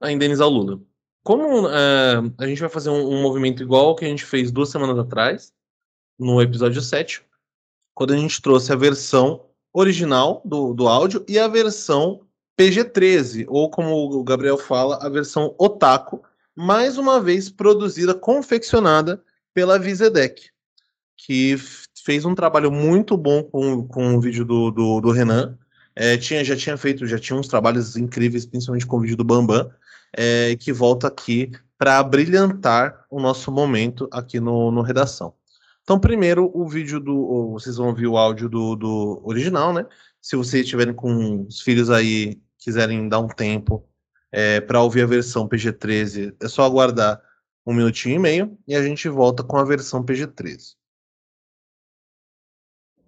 a indenizar o Lula. Como é, a gente vai fazer um, um movimento igual que a gente fez duas semanas atrás, no episódio 7, quando a gente trouxe a versão original do, do áudio e a versão PG-13, ou como o Gabriel fala, a versão Otaku, mais uma vez produzida, confeccionada pela Vizedec, que fez um trabalho muito bom com, com o vídeo do, do, do Renan. É, tinha, já tinha feito, já tinha uns trabalhos incríveis, principalmente com o vídeo do Bambam, é, que volta aqui para brilhantar o nosso momento aqui no, no Redação. Então, primeiro, o vídeo do. Vocês vão ouvir o áudio do, do original, né? Se vocês estiverem com os filhos aí, quiserem dar um tempo para ouvir a versão PG-13, é só aguardar um minutinho e meio e a gente volta com a versão PG-13.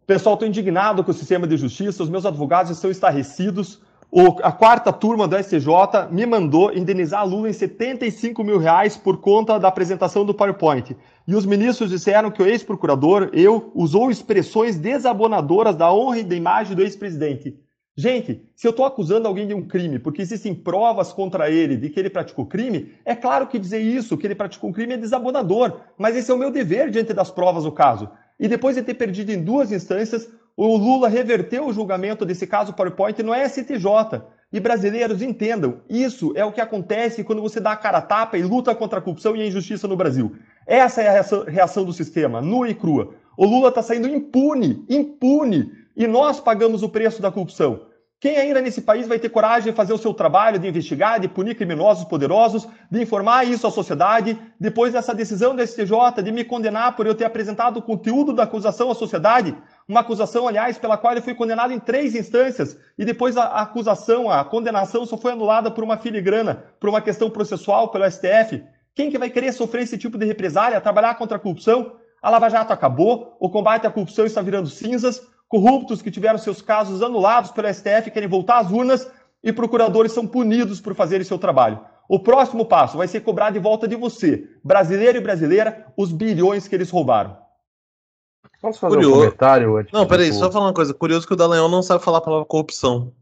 Pessoal, estou indignado com o sistema de justiça, os meus advogados estão estarrecidos. O- a quarta turma do STJ me mandou indenizar Lula em 75 mil reais por conta da apresentação do PowerPoint. E os ministros disseram que o ex-procurador, eu, usou expressões desabonadoras da honra e da imagem do ex-presidente. Gente, se eu estou acusando alguém de um crime porque existem provas contra ele de que ele praticou crime, é claro que dizer isso, que ele praticou um crime, é desabonador. Mas esse é o meu dever diante das provas do caso. E depois de ter perdido em duas instâncias, o Lula reverteu o julgamento desse caso PowerPoint no STJ. E brasileiros entendam, isso é o que acontece quando você dá a cara a tapa e luta contra a corrupção e a injustiça no Brasil. Essa é a reação, reação do sistema, nua e crua. O Lula está saindo impune, impune, e nós pagamos o preço da corrupção. Quem ainda nesse país vai ter coragem de fazer o seu trabalho, de investigar, de punir criminosos poderosos, de informar isso à sociedade, depois dessa decisão do STJ de me condenar por eu ter apresentado o conteúdo da acusação à sociedade, uma acusação, aliás, pela qual eu fui condenado em três instâncias, e depois a acusação, a condenação só foi anulada por uma filigrana, por uma questão processual pelo STF. Quem que vai querer sofrer esse tipo de represália, trabalhar contra a corrupção? A Lava Jato acabou, o combate à corrupção está virando cinzas, corruptos que tiveram seus casos anulados pelo STF querem voltar às urnas e procuradores são punidos por fazerem seu trabalho. O próximo passo vai ser cobrar de volta de você, brasileiro e brasileira, os bilhões que eles roubaram. Posso fazer Curioso. um comentário antes Não, peraí, só falar uma coisa. Curioso que o Dallagnol não sabe falar a palavra corrupção.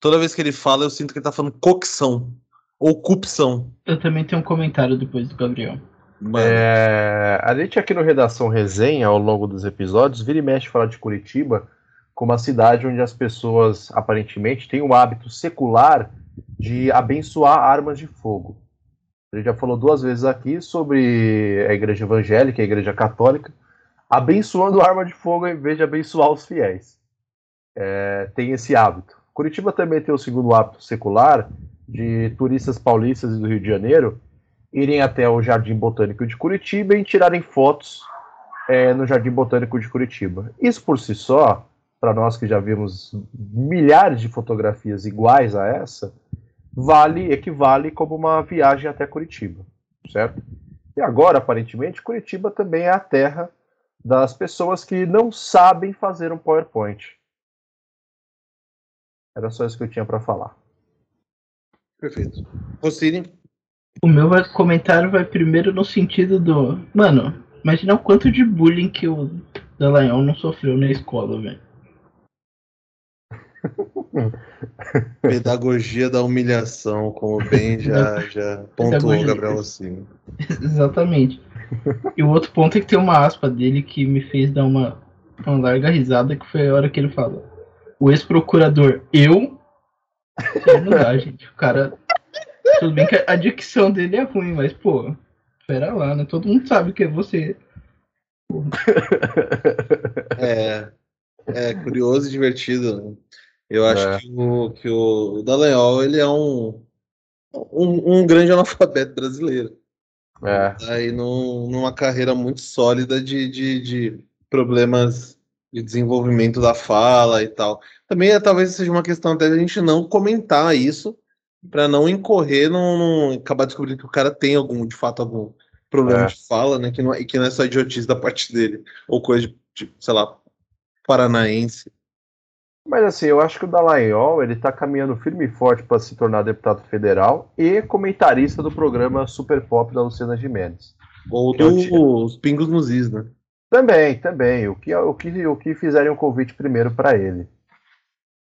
Toda vez que ele fala, eu sinto que ele tá falando cocção. Ou corrupção. Eu também tenho um comentário depois do Gabriel. Mano, É, a gente aqui no Redação Resenha, ao longo dos episódios, vira e mexe falar de Curitiba como uma cidade onde as pessoas, aparentemente, têm o hábito secular de abençoar armas de fogo. A gente já falou duas vezes aqui sobre a igreja evangélica a igreja católica abençoando arma de fogo em vez de abençoar os fiéis. É, tem esse hábito. Curitiba também tem o segundo hábito secular de turistas paulistas e do Rio de Janeiro irem até o Jardim Botânico de Curitiba e tirarem fotos é, no Jardim Botânico de Curitiba. Isso por si só, para nós que já vimos milhares de fotografias iguais a essa, vale equivale como uma viagem até Curitiba, certo? E agora, aparentemente, Curitiba também é a terra das pessoas que não sabem fazer um PowerPoint. Era só isso que eu tinha para falar. perfeito. Rossini, O meu comentário vai primeiro no sentido do. Mano, imagina o quanto de bullying que o Dallagnol não sofreu na escola, velho. pedagogia da humilhação, como bem já, já pontuou o. Gabriel Rossini. Exatamente. E o outro ponto é que tem uma aspa dele que me fez dar uma, uma larga risada, que foi a hora que ele fala. O ex-procurador, eu? Não dá, gente. O cara. Tudo bem que a dicção dele é ruim, mas, pô, pera lá, né? Todo mundo sabe que é você. É, é curioso e divertido. Eu acho É. que o, que o Dallagnol, ele é um, um, um grande analfabeto brasileiro. É, Tá aí num, numa carreira muito sólida de, de, de problemas de desenvolvimento da fala e tal. Também é, talvez seja uma questão até a gente não comentar isso para não incorrer num, num, acabar descobrindo que o cara tem algum, de fato, algum problema é. de fala, né? Que não, é, que não é só idiotice da parte dele, ou coisa de, de sei lá, paranaense. Mas assim, eu acho que o Dallagnol, ele tá caminhando firme e forte para se tornar deputado federal e comentarista do programa Super Pop da Luciana Gimenez. Ou dos Pingos nos Is, né? Também, também. O que, o que, o que fizerem um convite primeiro para ele.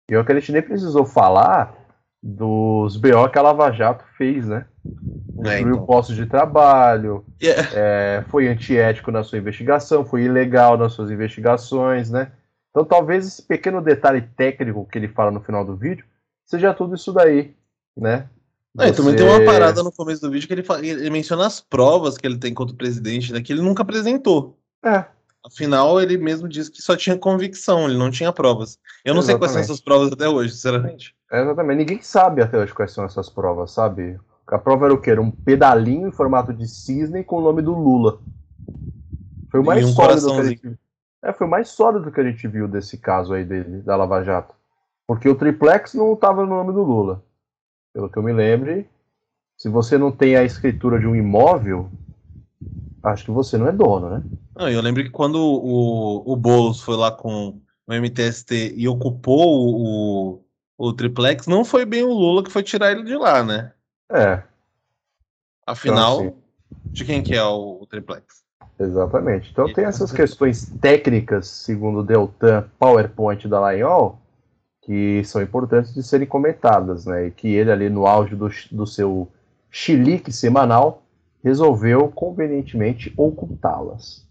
E o que a gente nem precisou falar dos BO que a Lava Jato fez, né? É, Destruiu então. postos de trabalho, yeah. é, foi antiético na sua investigação, foi ilegal nas suas investigações, né? Então talvez esse pequeno detalhe técnico que ele fala no final do vídeo seja tudo isso daí, né? Você... É, também tem uma parada no começo do vídeo que ele, fala, ele menciona as provas que ele tem contra o presidente, né, que ele nunca apresentou. É. Afinal, ele mesmo disse que só tinha convicção, ele não tinha provas. Eu não Exatamente. sei quais são essas provas até hoje, sinceramente. É, exatamente. Ninguém sabe até hoje quais são essas provas, sabe? A prova era o quê? Era um pedalinho em formato de cisne com o nome do Lula. Foi o mais um sólido que gente... É, foi mais sólido que a gente viu desse caso aí dele, da Lava Jato. Porque o triplex não estava no nome do Lula. Pelo que eu me lembre, se você não tem a escritura de um imóvel, acho que você não é dono, né? Não, eu lembro que quando o, o Boulos foi lá com o MTST e ocupou o, o triplex, não foi bem o Lula que foi tirar ele de lá, né? É. Afinal, então, de quem que é o, o triplex? Exatamente. Então tem essas questões técnicas, segundo o Deltan PowerPoint da Lionel, que são importantes de serem comentadas, né? E que ele ali no auge do, do seu chilique semanal resolveu convenientemente ocultá-las.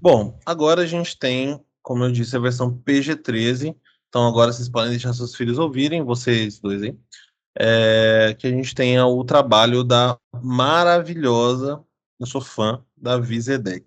Bom, agora a gente tem, como eu disse, a versão PG-13. Então agora vocês podem deixar seus filhos ouvirem, vocês dois, hein? É, que a gente tenha o trabalho da maravilhosa, eu sou fã, da Vizedec.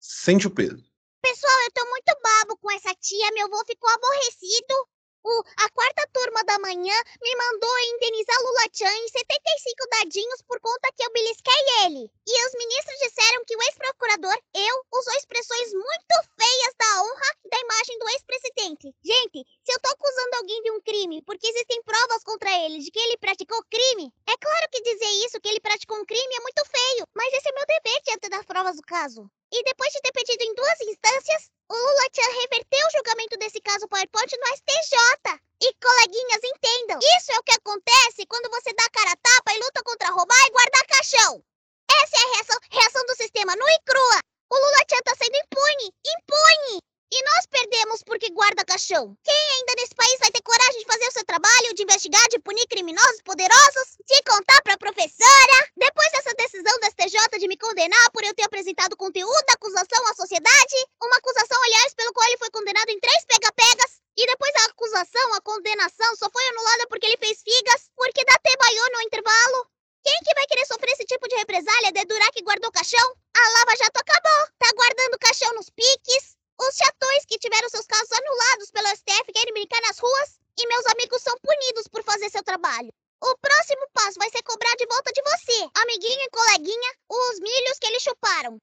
Sente o peso. Pessoal, eu tô muito babo com essa tia, meu avô ficou aborrecido o, a quarta turma da manhã me mandou indenizar Lula Chan em 75 dadinhos por conta que eu belisquei ele. E os ministros disseram que o ex-procurador, eu, usou expressões muito feias da honra e da imagem do ex-presidente. Gente, se eu tô acusando alguém de um crime porque existem provas contra ele de que ele praticou crime, é claro que dizer isso, que ele praticou um crime, é muito feio. Mas esse é meu dever diante das provas do caso. E depois de ter pedido em duas instâncias, o Lula tinha reverteu o julgamento desse caso PowerPoint no STJ. E, coleguinhas, entendam, isso é o que acontece quando você dá cara a tapa e luta contra roubar e guardar caixão. Essa é a reação, reação do sistema nua e crua. O Lula tinha tá sendo impune, impune. E nós perdemos porque guarda caixão. Quem ainda nesse país vai ter coragem de fazer o seu trabalho, de investigar, de punir criminosos poderosos, de contar pra professora? Depois dessa decisão do STJ de me condenar por eu ter apresentado conteúdo da acusação à sociedade, uma acusação, aliás, pelo qual ele foi condenado em três pega-pegas, e depois a acusação, a condenação, só foi anulada porque ele fez figas, porque da baiou no intervalo. Quem que vai querer sofrer esse tipo de represália de durar que guardou caixão? A Lava Jato acabou. Tá guardando caixão nos piques, os chatões que tiveram seus casos anulados pelo STF querem brincar nas ruas e meus amigos são punidos por fazer seu trabalho. O próximo passo vai ser cobrar de volta de você, amiguinho e coleguinha, os milhos que eles chuparam.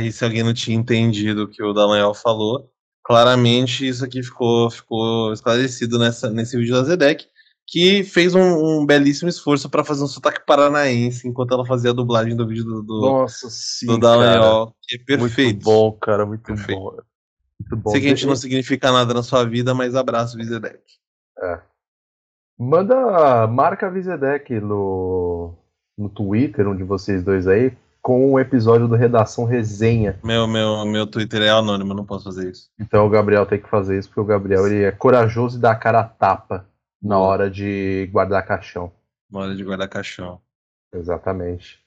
Aí, se alguém não tinha entendido o que o Dallagnol falou, claramente isso aqui ficou, ficou esclarecido nessa, nesse vídeo da Zedek que fez um, um belíssimo esforço para fazer um sotaque paranaense enquanto ela fazia a dublagem do vídeo do, do, Nossa, sim, do Dallagnol, que é perfeito. Muito bom, cara, muito perfeito. bom. Muito bom. Sei que a gente não significa nada na sua vida, mas abraço, Vizedek. É. Manda, marca a Vizedek no, no Twitter, um de vocês dois aí, com o um episódio do Redação Resenha. Meu, meu, meu Twitter é anônimo, não posso fazer isso. Então o Gabriel tem que fazer isso, porque o Gabriel ele é corajoso e dá a cara a tapa na hora de guardar caixão. Na hora de guardar caixão. Exatamente.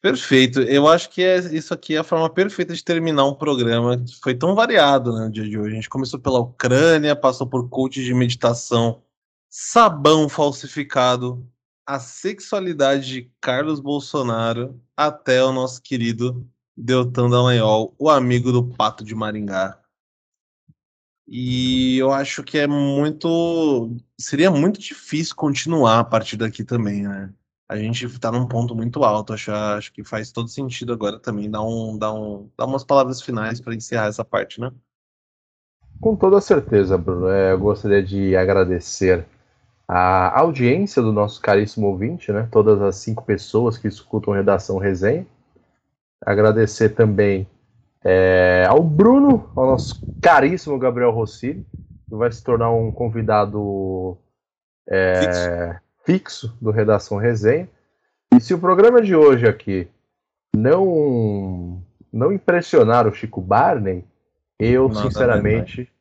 Perfeito. Eu acho que é, isso aqui é a forma perfeita de terminar um programa que foi tão variado né, no dia de hoje. A gente começou pela Ucrânia, passou por coach de meditação, sabão falsificado, a sexualidade de Carlos Bolsonaro, até o nosso querido Deltan Dallagnol, o amigo do Pato de Maringá. E eu acho que é muito. Seria muito difícil continuar a partir daqui também, né? a gente tá num ponto muito alto. Acho, acho que faz todo sentido agora também dar, um, dar, um, dar umas palavras finais para encerrar essa parte, né? Com toda certeza, Bruno. É, eu gostaria de agradecer a audiência do nosso caríssimo ouvinte, né? Todas as cinco pessoas que escutam Redação Resenha. Agradecer também é, ao Bruno, ao nosso caríssimo Gabriel Rossi, que vai se tornar um convidado é, fixo. fixo do Redação Resenha. E se o programa de hoje aqui não não impressionar o Chico Barney, eu Nada sinceramente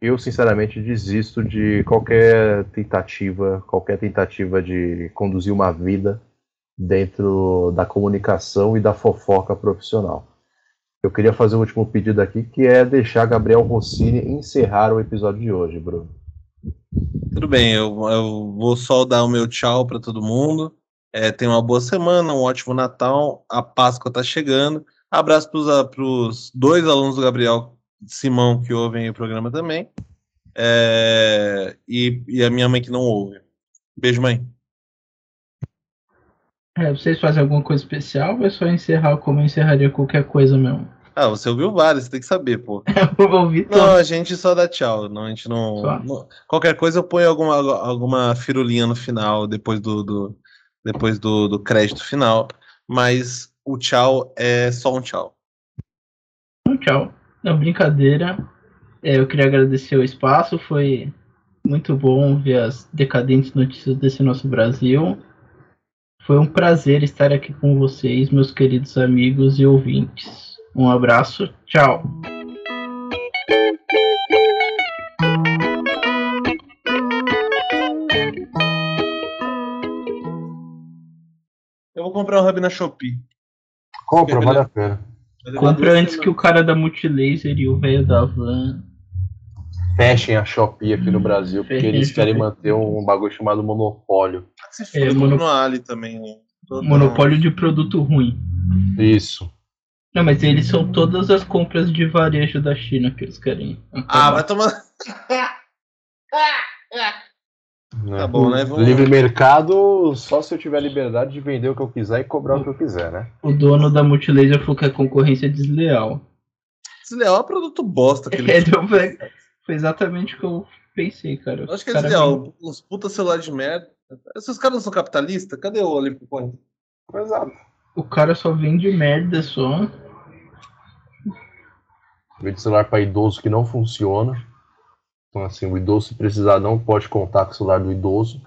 eu sinceramente desisto de qualquer tentativa, qualquer tentativa de conduzir uma vida dentro da comunicação e da fofoca profissional. Eu queria fazer um último pedido aqui, que é deixar Gabriel Rossini encerrar o episódio de hoje, Bruno. Tudo bem, eu, eu vou só dar o meu tchau para todo mundo. É, tenha uma boa semana, um ótimo Natal. A Páscoa está chegando. Abraço para os dois alunos do Gabriel Simão que ouvem o programa também. É, e, e a minha mãe que não ouve. Beijo, mãe. É, vocês fazem alguma coisa especial ou é só encerrar como eu encerraria qualquer coisa mesmo? Ah, você ouviu vários, você tem que saber, pô. eu ouvi Não, a gente só dá tchau. Não, a gente não, não, Qualquer coisa eu ponho alguma, alguma firulinha no final, depois do, do depois do, do crédito final. Mas o tchau é só um tchau. Um tchau. Não, brincadeira. É, eu queria agradecer o espaço, foi muito bom ver as decadentes notícias desse nosso Brasil. Foi um prazer estar aqui com vocês, meus queridos amigos e ouvintes. Um abraço, tchau. Eu vou comprar um hub na Shopee. Compra, vale a pena. Compra antes que o cara da Multilaser e o velho da van fechem a Shopee aqui no Brasil, porque eles querem manter um bagulho chamado monopólio. Se é, mono... no Ali também, né? Monopólio de produto ruim. Isso. Não, mas eles são todas as compras de varejo da China que eles querem. Ah, vai tomar. Né? Tá bom, né? Vamos... Livre mercado, só se eu tiver liberdade de vender o que eu quiser e cobrar o que eu quiser, né? O dono da Multilaser falou que a concorrência é desleal. Desleal é produto bosta. Que ele... é, foi exatamente o que eu pensei, cara. acho que é desleal. Os puta celular de merda. Esses caras não são capitalistas? Cadê o Olímpico Point? Exato. O cara só vende merda só. Vende celular para idoso que não funciona. Então, assim, o idoso, se precisar, não pode contar com o celular do idoso.